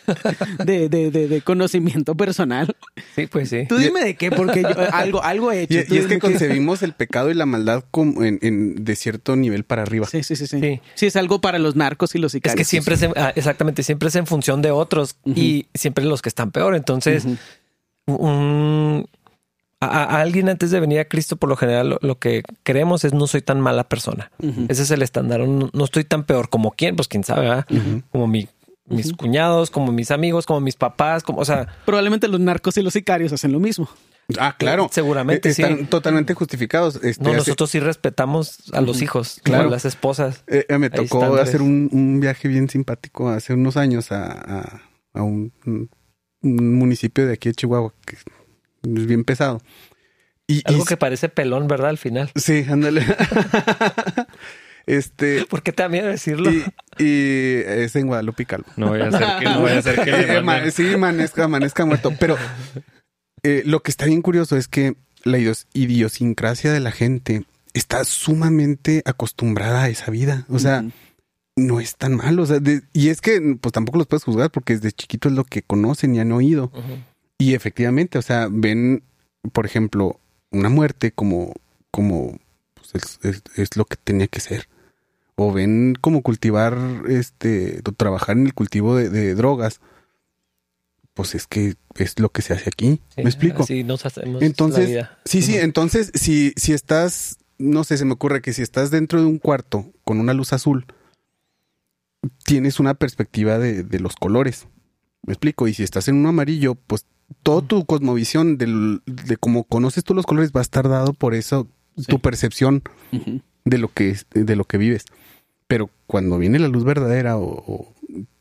de, de, de, de conocimiento personal. Sí, pues sí. Tú dime de qué, porque yo [laughs] algo, algo he hecho. Y, es que concebimos el pecado y la maldad como en, en- de cierto nivel para arriba. Sí, sí, sí, sí, Sí. sí. es algo para los narcos y los Es sicarios. que siempre es, en- ah, exactamente, siempre es en función de otros y siempre los que están peor. Entonces, un- a, a alguien antes de venir a Cristo, por lo general, lo, lo que creemos es no soy tan mala persona. Ese es el estándar. No, no estoy tan peor como quién, pues quién sabe, ¿verdad? Como mi- mis cuñados, como mis amigos, como mis papás, como, o sea, Probablemente los narcos y los sicarios hacen lo mismo. Ah, claro. Seguramente Eh, Están sí. totalmente justificados. Este, no, hace- nosotros sí respetamos a los hijos, Claro. a las esposas. eh, eh, me tocó hacer un, un viaje bien simpático hace unos años a, a- un- un municipio de aquí de Chihuahua que es bien pesado. Y, y- Algo que parece pelón, ¿verdad? Al final. Sí, ándale. [laughs] este... ¿Por qué te da miedo decirlo? Y, y es en Guadalupe Calvo. No voy a hacer que, no voy a hacer que [laughs] le Eh, sí, amanezca, amanezca muerto. Pero eh, lo que está bien curioso es que la idios- idiosincrasia de la gente está sumamente acostumbrada a esa vida. O sea, no es tan malo. O sea, de- y es que pues tampoco los puedes juzgar porque desde chiquito es lo que conocen y han oído. Y efectivamente, o sea, ven, por ejemplo, una muerte como, como pues, es, es- es lo que tenía que ser. O ven como cultivar, este, o trabajar en el cultivo de, de drogas. Pues es que es lo que se hace aquí. Sí, ¿Me explico? Así nos hacemos Entonces, la vida. Sí, sí, entonces si, si estás, no sé, se me ocurre que si estás dentro de un cuarto con una luz azul, tienes una perspectiva de, de los colores. ¿Me explico? Y si estás en un amarillo, pues toda tu cosmovisión del- de cómo conoces tú los colores va a estar dado por eso, Sí. tu percepción de lo que es- de lo que vives. Pero cuando viene la luz verdadera o, o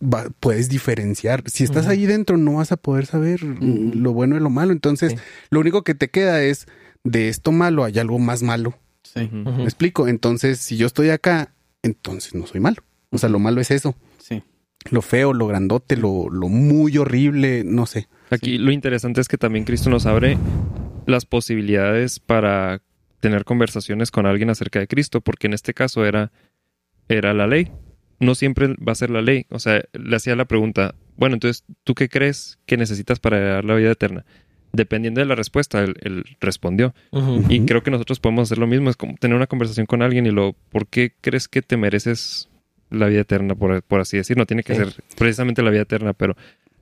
va- puedes diferenciar. Si estás ahí dentro no vas a poder saber lo bueno y lo malo. Entonces, Sí. lo único que te queda es de esto malo hay algo más malo. Sí. ¿Me explico? Entonces, si yo estoy acá, entonces no soy malo. O sea, lo malo es eso. Lo feo, lo grandote, lo, lo muy horrible, no sé. Aquí lo interesante es que también Cristo nos abre las posibilidades para tener conversaciones con alguien acerca de Cristo, porque en este caso era, era la ley. No siempre va a ser la ley. O sea, le hacía la pregunta, bueno, entonces, ¿tú qué crees que necesitas para heredar la vida eterna? Dependiendo de la respuesta, él, él respondió. Y creo que nosotros podemos hacer lo mismo, es como tener una conversación con alguien y lo, ¿por qué crees que te mereces la vida eterna, por, por así decir? No tiene que Sí. ser precisamente la vida eterna, pero,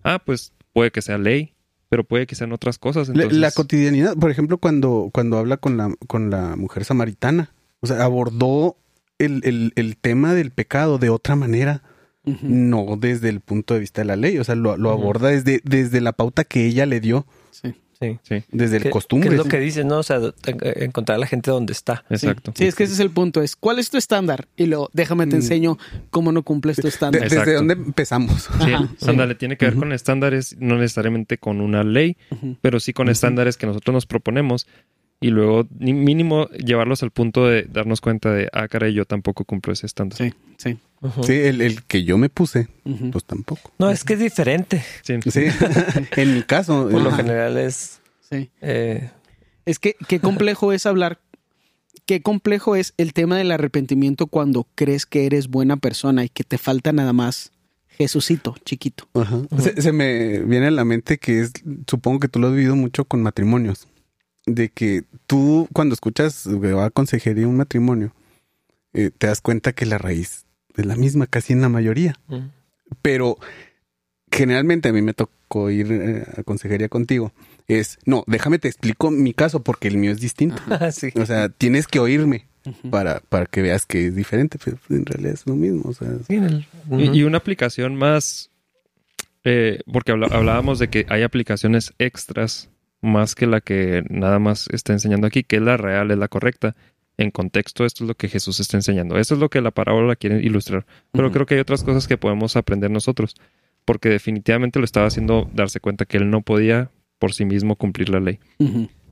ah, pues puede que sea ley, pero puede que sean otras cosas. La- Entonces, La cotidianidad, por ejemplo, cuando, cuando habla con la, con la mujer samaritana, o sea, abordó el, el- el tema del pecado de otra manera, no desde el punto de vista de la ley, o sea, lo, lo aborda desde, desde la pauta que ella le dio Sí, Sí. Sí, desde el ¿Qué- costumbre. qué es lo que dices, ¿no? O sea, en- encontrar a la gente donde está. exacto. Sí, es que ese es el punto. Es ¿cuál es tu estándar? Y luego déjame te Mm. enseño cómo no cumples tu estándar. Desde dónde empezamos. Sí, Ajá, ándale, tiene que ver con estándares, no necesariamente con una ley, pero sí con estándares que nosotros nos proponemos y luego ni- mínimo llevarlos al punto de darnos cuenta de, ah, caray, yo tampoco cumplo ese estándar. Sí, sí. Sí, el, el que yo me puse, Ujú. pues tampoco. No, es que es diferente. Sí. Sí, [laughs] en mi caso. Por lo general es... Sí. eh, Es que qué complejo es hablar, qué complejo es el tema del arrepentimiento cuando crees que eres buena persona y que te falta nada más Jesucito, chiquito. Ajá. se, se me viene a la mente que es, supongo que tú lo has vivido mucho con matrimonios, de que tú cuando escuchas que va a consejería un matrimonio, eh, te das cuenta que la raíz es la misma casi en la mayoría, mm. pero generalmente a mí me tocó ir eh, a consejería contigo. Es, no, déjame te explico mi caso porque el mío es distinto. [laughs] sí. O sea, tienes que oírme para, para que veas que es diferente, pero en realidad es lo mismo. O sea, Sí, en el- Y, una aplicación más, eh, porque hablábamos de que hay aplicaciones extras más que la que nada más está enseñando aquí, que es la real, es la correcta. En contexto, esto es lo que Jesús está enseñando. Eso es lo que la parábola quiere ilustrar. Pero creo que hay otras cosas que podemos aprender nosotros, porque definitivamente lo estaba haciendo darse cuenta que él no podía por sí mismo cumplir la ley.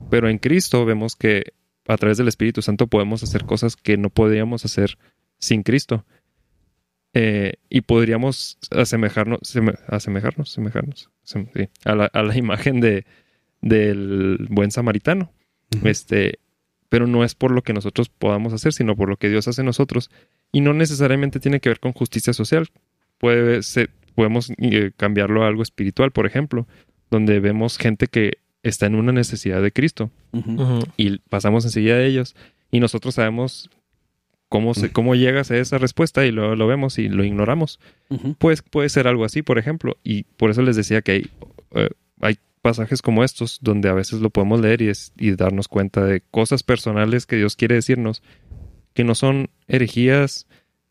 Pero en Cristo vemos que a través del Espíritu Santo podemos hacer cosas que no podríamos hacer sin Cristo. Eh, y podríamos asemejarnos, seme- asemejarnos, semejarnos sem- sí, a, la, a la [laughs] imagen de, del buen samaritano. Este, pero no es por lo que nosotros podamos hacer, sino por lo que Dios hace en nosotros. Y no necesariamente tiene que ver con justicia social. Puede ser, podemos eh, cambiarlo a algo espiritual, por ejemplo, donde vemos gente que está en una necesidad de Cristo y pasamos enseguida de ellos y nosotros sabemos cómo, se, cómo llegas a esa respuesta y luego lo vemos y lo ignoramos. Pues puede ser algo así, por ejemplo, y por eso les decía que hay, eh, hay pasajes como estos donde a veces lo podemos leer y, es- y darnos cuenta de cosas personales que Dios quiere decirnos que no son herejías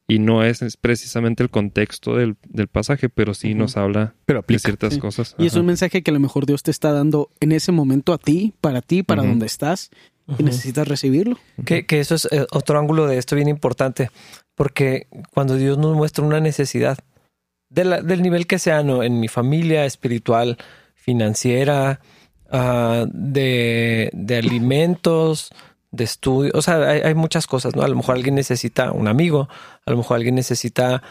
y no es, es precisamente el contexto del, del pasaje, pero sí nos habla pero de aplica. ciertas sí. cosas. Y es un mensaje que a lo mejor Dios te está dando en ese momento a ti, para ti, para donde estás, y necesitas recibirlo. Que, que eso es eh, otro ángulo de esto bien importante, porque cuando Dios nos muestra una necesidad, de la- del nivel que sea, ¿no? en mi familia, espiritual, financiera, ah, de, de alimentos, de estudio, o sea, hay, hay muchas cosas, ¿no? A lo mejor alguien necesita un amigo, a lo mejor alguien necesita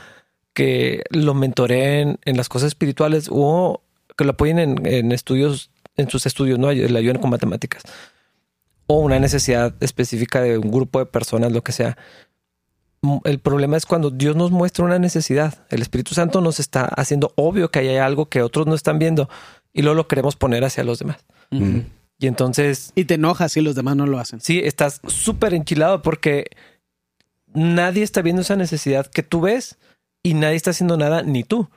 que lo mentoreen en las cosas espirituales o que lo apoyen en, en estudios, en sus estudios, ¿no? Le ayuden con matemáticas o una necesidad específica de un grupo de personas, lo que sea. El problema es cuando Dios nos muestra una necesidad. El Espíritu Santo nos está haciendo obvio que hay algo que otros no están viendo y luego lo queremos poner hacia los demás. Y entonces, Y te enojas si los demás no lo hacen. sí, estás súper enchilado porque nadie está viendo esa necesidad que tú ves y nadie está haciendo nada, ni tú.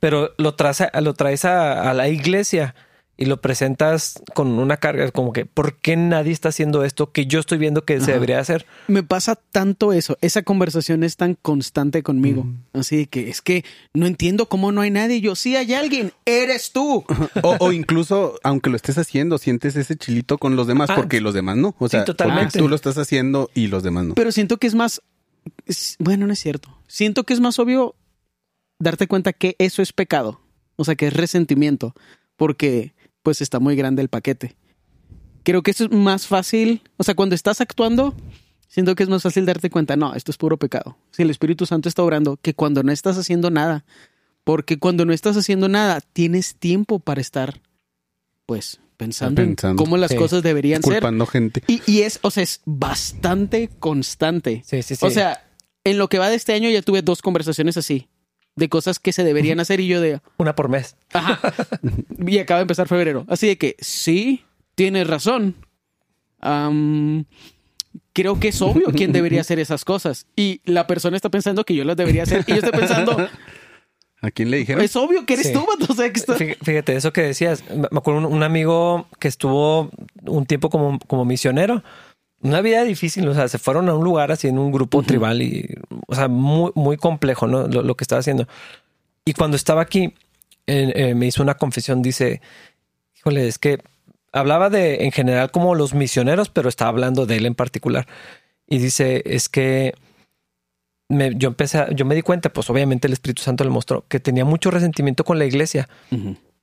Pero lo traes a, lo traes a, a la iglesia y lo presentas con una carga como que, ¿por qué nadie está haciendo esto que yo estoy viendo que se debería hacer? Me pasa tanto eso. Esa conversación es tan constante conmigo. Ujú. Así de que es que no entiendo cómo no hay nadie. Yo sí hay alguien. Eres tú. O, o incluso, aunque lo estés haciendo, sientes ese chilito con los demás Ah. porque los demás no. O Sí, sea, totalmente. tú lo estás haciendo y los demás no. Pero siento que es más. es- bueno, no es cierto. Siento que es más obvio darte cuenta que eso es pecado. O sea, que es resentimiento. Porque, pues, está muy grande el paquete. Creo que eso es más fácil. O sea, cuando estás actuando, siento que es más fácil darte cuenta. No, esto es puro pecado. Si el Espíritu Santo está obrando, que cuando no estás haciendo nada. Porque cuando no estás haciendo nada, tienes tiempo para estar, pues, pensando, Pensando. en cómo las Sí. cosas deberían ser. Culpando gente. Y, y es, o sea, es bastante constante. Sí, sí, sí. O sea, en lo que va de este año ya tuve dos conversaciones así. De cosas que se deberían hacer y yo de... una por mes. Ajá. [laughs] y acaba de empezar febrero. Así de que sí, tienes razón. Creo que es obvio quién debería hacer esas cosas. Y la persona está pensando que yo las debería hacer. Y yo estoy pensando, ¿A quién le dijeron? es obvio que eres Sí. tú, vato. O sea, que está- Fí- Fíjate, eso que decías, me me acuerdo un, un amigo que estuvo un tiempo como, como misionero, una vida difícil, o sea, se fueron a un lugar así en un grupo tribal y, o sea, muy, muy complejo, ¿no? Lo, lo que estaba haciendo. Y cuando estaba aquí, eh, eh, me hizo una confesión, dice, híjole, es que hablaba de en general como los misioneros, pero estaba hablando de él en particular. Y dice, es que me- yo empecé, a- yo me di cuenta, pues obviamente el Espíritu Santo le mostró que tenía mucho resentimiento con la iglesia,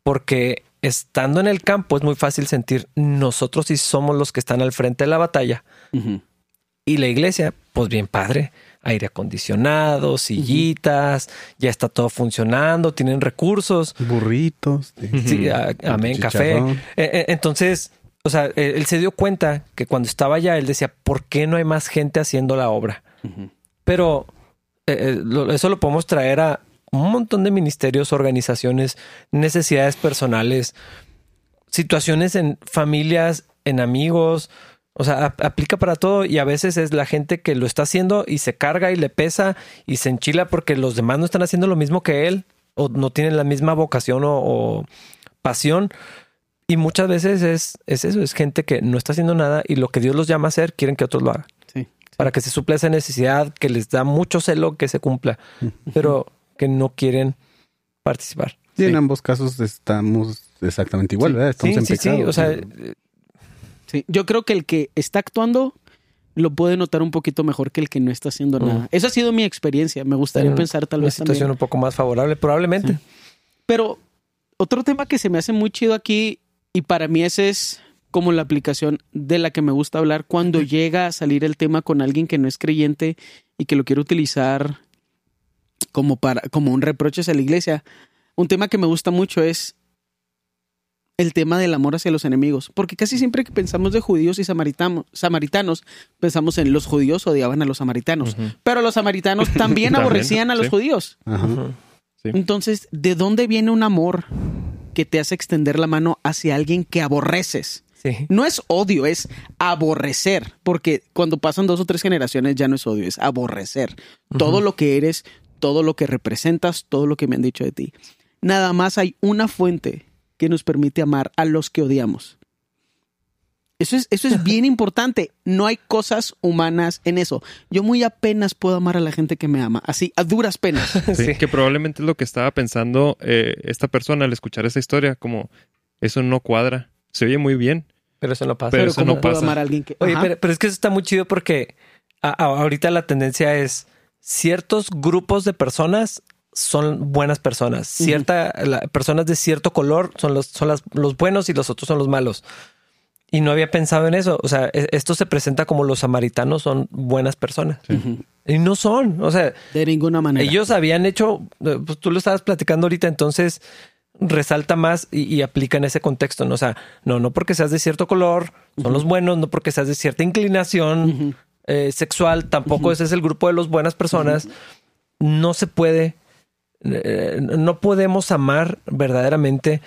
porque estando en el campo es muy fácil sentir nosotros sí somos los que están al frente de la batalla. Y la iglesia, pues bien padre, aire acondicionado, sillitas, ya está todo funcionando, tienen recursos. Burritos. Sí, a- amén, café. Eh, eh, entonces, o sea, él, él se dio cuenta que cuando estaba allá, él decía, ¿por qué no hay más gente haciendo la obra? Pero eh, eh, lo- eso lo podemos traer a un montón de ministerios, organizaciones, necesidades personales, situaciones en familias, en amigos. O sea, ap- aplica para todo y a veces es la gente que lo está haciendo y se carga y le pesa y se enchila porque los demás no están haciendo lo mismo que él o no tienen la misma vocación o, o pasión. Y muchas veces es, es eso, es gente que no está haciendo nada y lo que Dios los llama a hacer quieren que otros lo hagan Sí. para que se supla esa necesidad que les da mucho celo que se cumpla, pero que no quieren participar. Y en Sí. ambos casos estamos exactamente igual, Sí. ¿verdad? Estamos Sí, en sí, sí. pecado. O sea, Sí. Yo creo que el que está actuando lo puede notar un poquito mejor que el que no está haciendo Mm. nada. Esa ha sido mi experiencia. Me gustaría en pensar tal una vez situación también. un poco más favorable, probablemente. Pero otro tema que se me hace muy chido aquí, y para mí ese es como la aplicación de la que me gusta hablar, cuando llega a salir el tema con alguien que no es creyente y que lo quiere utilizar como, para, como un reproche hacia la iglesia. Un tema que me gusta mucho es el tema del amor hacia los enemigos, porque casi siempre que pensamos de judíos y samaritano- samaritanos, pensamos en los judíos odiaban a los samaritanos, pero los samaritanos [laughs] también También, aborrecían a los sí. judíos. Ajá. Entonces, ¿de dónde viene un amor que te hace extender la mano hacia alguien que aborreces? Sí. No es odio, es aborrecer, porque cuando pasan dos o tres generaciones ya no es odio, es aborrecer. Todo lo que eres, todo lo que representas, todo lo que me han dicho de ti. Nada más hay una fuente que nos permite amar a los que odiamos. Eso es, eso es [laughs] bien importante. No hay cosas humanas en eso. Yo muy apenas puedo amar a la gente que me ama, así, a duras penas. [laughs] Sí, Sí. que probablemente es lo que estaba pensando eh, esta persona al escuchar esa historia, como eso no cuadra. Se oye muy bien. Pero eso no pasa. Pero Pero, eso ¿cómo no puedo pasa. amar a alguien que... Oye, pero, pero es que eso está muy chido porque a- a- ahorita la tendencia es ciertos grupos de personas son buenas personas. Cierta, la- personas de cierto color son los, son las- los buenos y los otros son los malos. Y no había pensado en eso. O sea, e- esto se presenta como los samaritanos son buenas personas. Y no son. O sea, De ninguna manera. ellos habían hecho, eh, pues tú lo estabas platicando ahorita, entonces resalta más y, y aplica en ese contexto. ¿no? O sea, no, no porque seas de cierto color, son los buenos, no porque seas de cierta inclinación. Eh, sexual, tampoco ese es el grupo de las buenas personas. No se puede, eh, no podemos amar verdaderamente.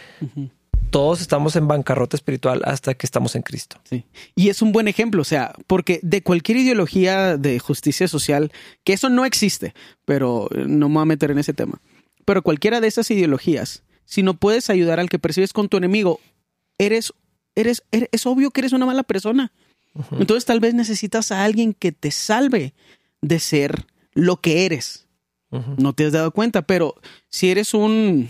Todos estamos en bancarrota espiritual hasta que estamos en Cristo. Sí. Y es un buen ejemplo, o sea, porque de cualquier ideología de justicia social, que eso no existe, pero eh, no me voy a meter en ese tema. Pero cualquiera de esas ideologías, si no puedes ayudar al que percibes con tu enemigo, eres, eres, eres- es obvio que eres una mala persona. Entonces tal vez necesitas a alguien que te salve de ser lo que eres. No te has dado cuenta, pero si eres un,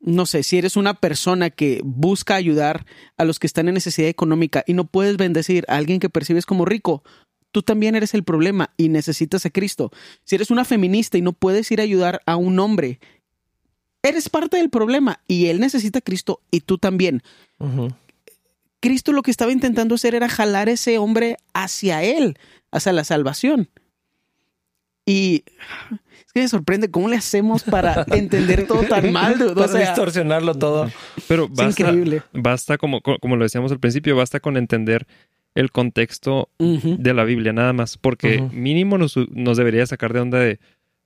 no sé, si eres una persona que busca ayudar a los que están en necesidad económica y no puedes bendecir a alguien que percibes como rico, tú también eres el problema y necesitas a Cristo. Si eres una feminista y no puedes ir a ayudar a un hombre, eres parte del problema y él necesita a Cristo y tú también. Ujú. Cristo lo que estaba intentando hacer era jalar a ese hombre hacia él, hacia la salvación. Y es que me sorprende cómo le hacemos para [laughs] entender todo tan mal. dude. O Para sea, distorsionarlo todo. Pero basta, increíble. basta como, co- como lo decíamos al principio, basta con entender el contexto de la Biblia, nada más. Porque mínimo nos, nos debería sacar de onda de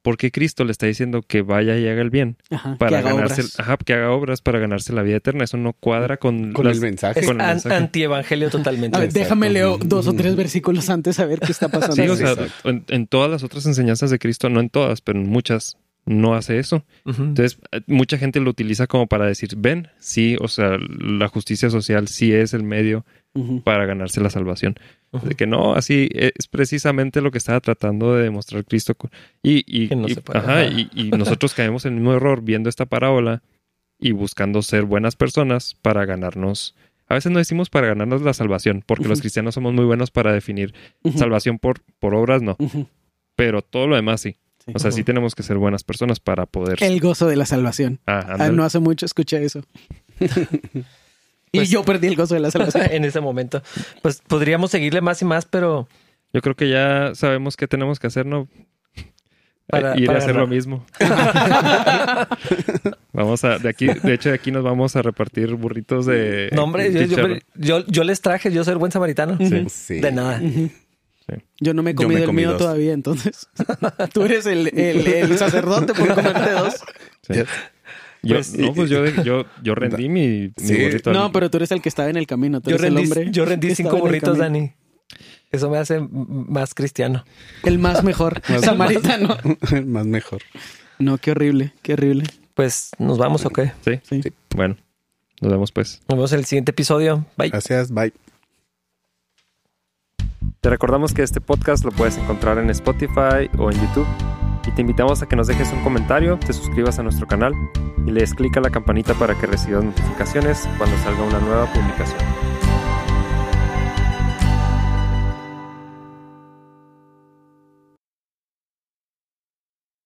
por qué Cristo le está diciendo que vaya y haga el bien ajá, para que haga ganarse, obras. ajá, que haga obras para ganarse la vida eterna. Eso no cuadra con, Con las- el mensaje. Es con el an- mensaje. antievangelio totalmente. A ver, déjame leo dos o tres versículos antes a ver qué está pasando. Sí, o sea, en, en todas las otras enseñanzas de Cristo, no en todas, pero en muchas, no hace eso. Entonces, eh, mucha gente lo utiliza como para decir, ven, sí, o sea, la justicia social sí es el medio para ganarse la salvación. De que no, así es precisamente lo que estaba tratando de demostrar Cristo. Y, y, Que no y- se puede, ajá, y- y nosotros [laughs] caemos en el mismo error viendo esta parábola y buscando ser buenas personas para ganarnos A veces no decimos para ganarnos la salvación, porque los cristianos somos muy buenos para definir salvación por, por obras, no. Pero todo lo demás sí. sí. O sea, sí tenemos que ser buenas personas para poder... El gozo de la salvación. Ah, Ah, no hace mucho escuché eso. [laughs] y Pues- yo perdí el gozo de la salvación. [laughs] en ese momento. Pues podríamos seguirle más y más, pero Yo creo que ya sabemos qué tenemos que hacer, ¿no? [laughs] Para- Ir para a hacer agarrar. lo mismo. [laughs] vamos a... De aquí, de hecho, de aquí nos vamos a repartir burritos de... no, hombre, yo, yo- chicharrón. yo- yo les traje, yo soy el buen samaritano. Ujú. Sí. De nada. Sí. Yo no me he Yo me comido el comí mío dos. todavía, entonces. Tú eres el, el- el sacerdote por comerte dos. Yo, Pues- no, pues yo, yo, yo [laughs] rendí mi, burrito. No, pero tú eres el que estaba en el camino. Tú Yo eres el rendí, hombre. yo rendí cinco el burritos. Dani. Eso me hace más cristiano. El más mejor. [laughs] Más- Samaritano. [laughs] Más mejor. No, qué horrible, qué horrible. Pues, ¿nos vamos o qué? Sí. Sí. Sí. Bueno, nos vemos pues. Nos vemos en el siguiente episodio. Bye. Gracias. Bye. Te recordamos que este podcast lo puedes encontrar en Spotify o en YouTube. Y te invitamos a que nos dejes un comentario, te suscribas a nuestro canal y le des clic a la campanita para que recibas notificaciones cuando salga una nueva publicación.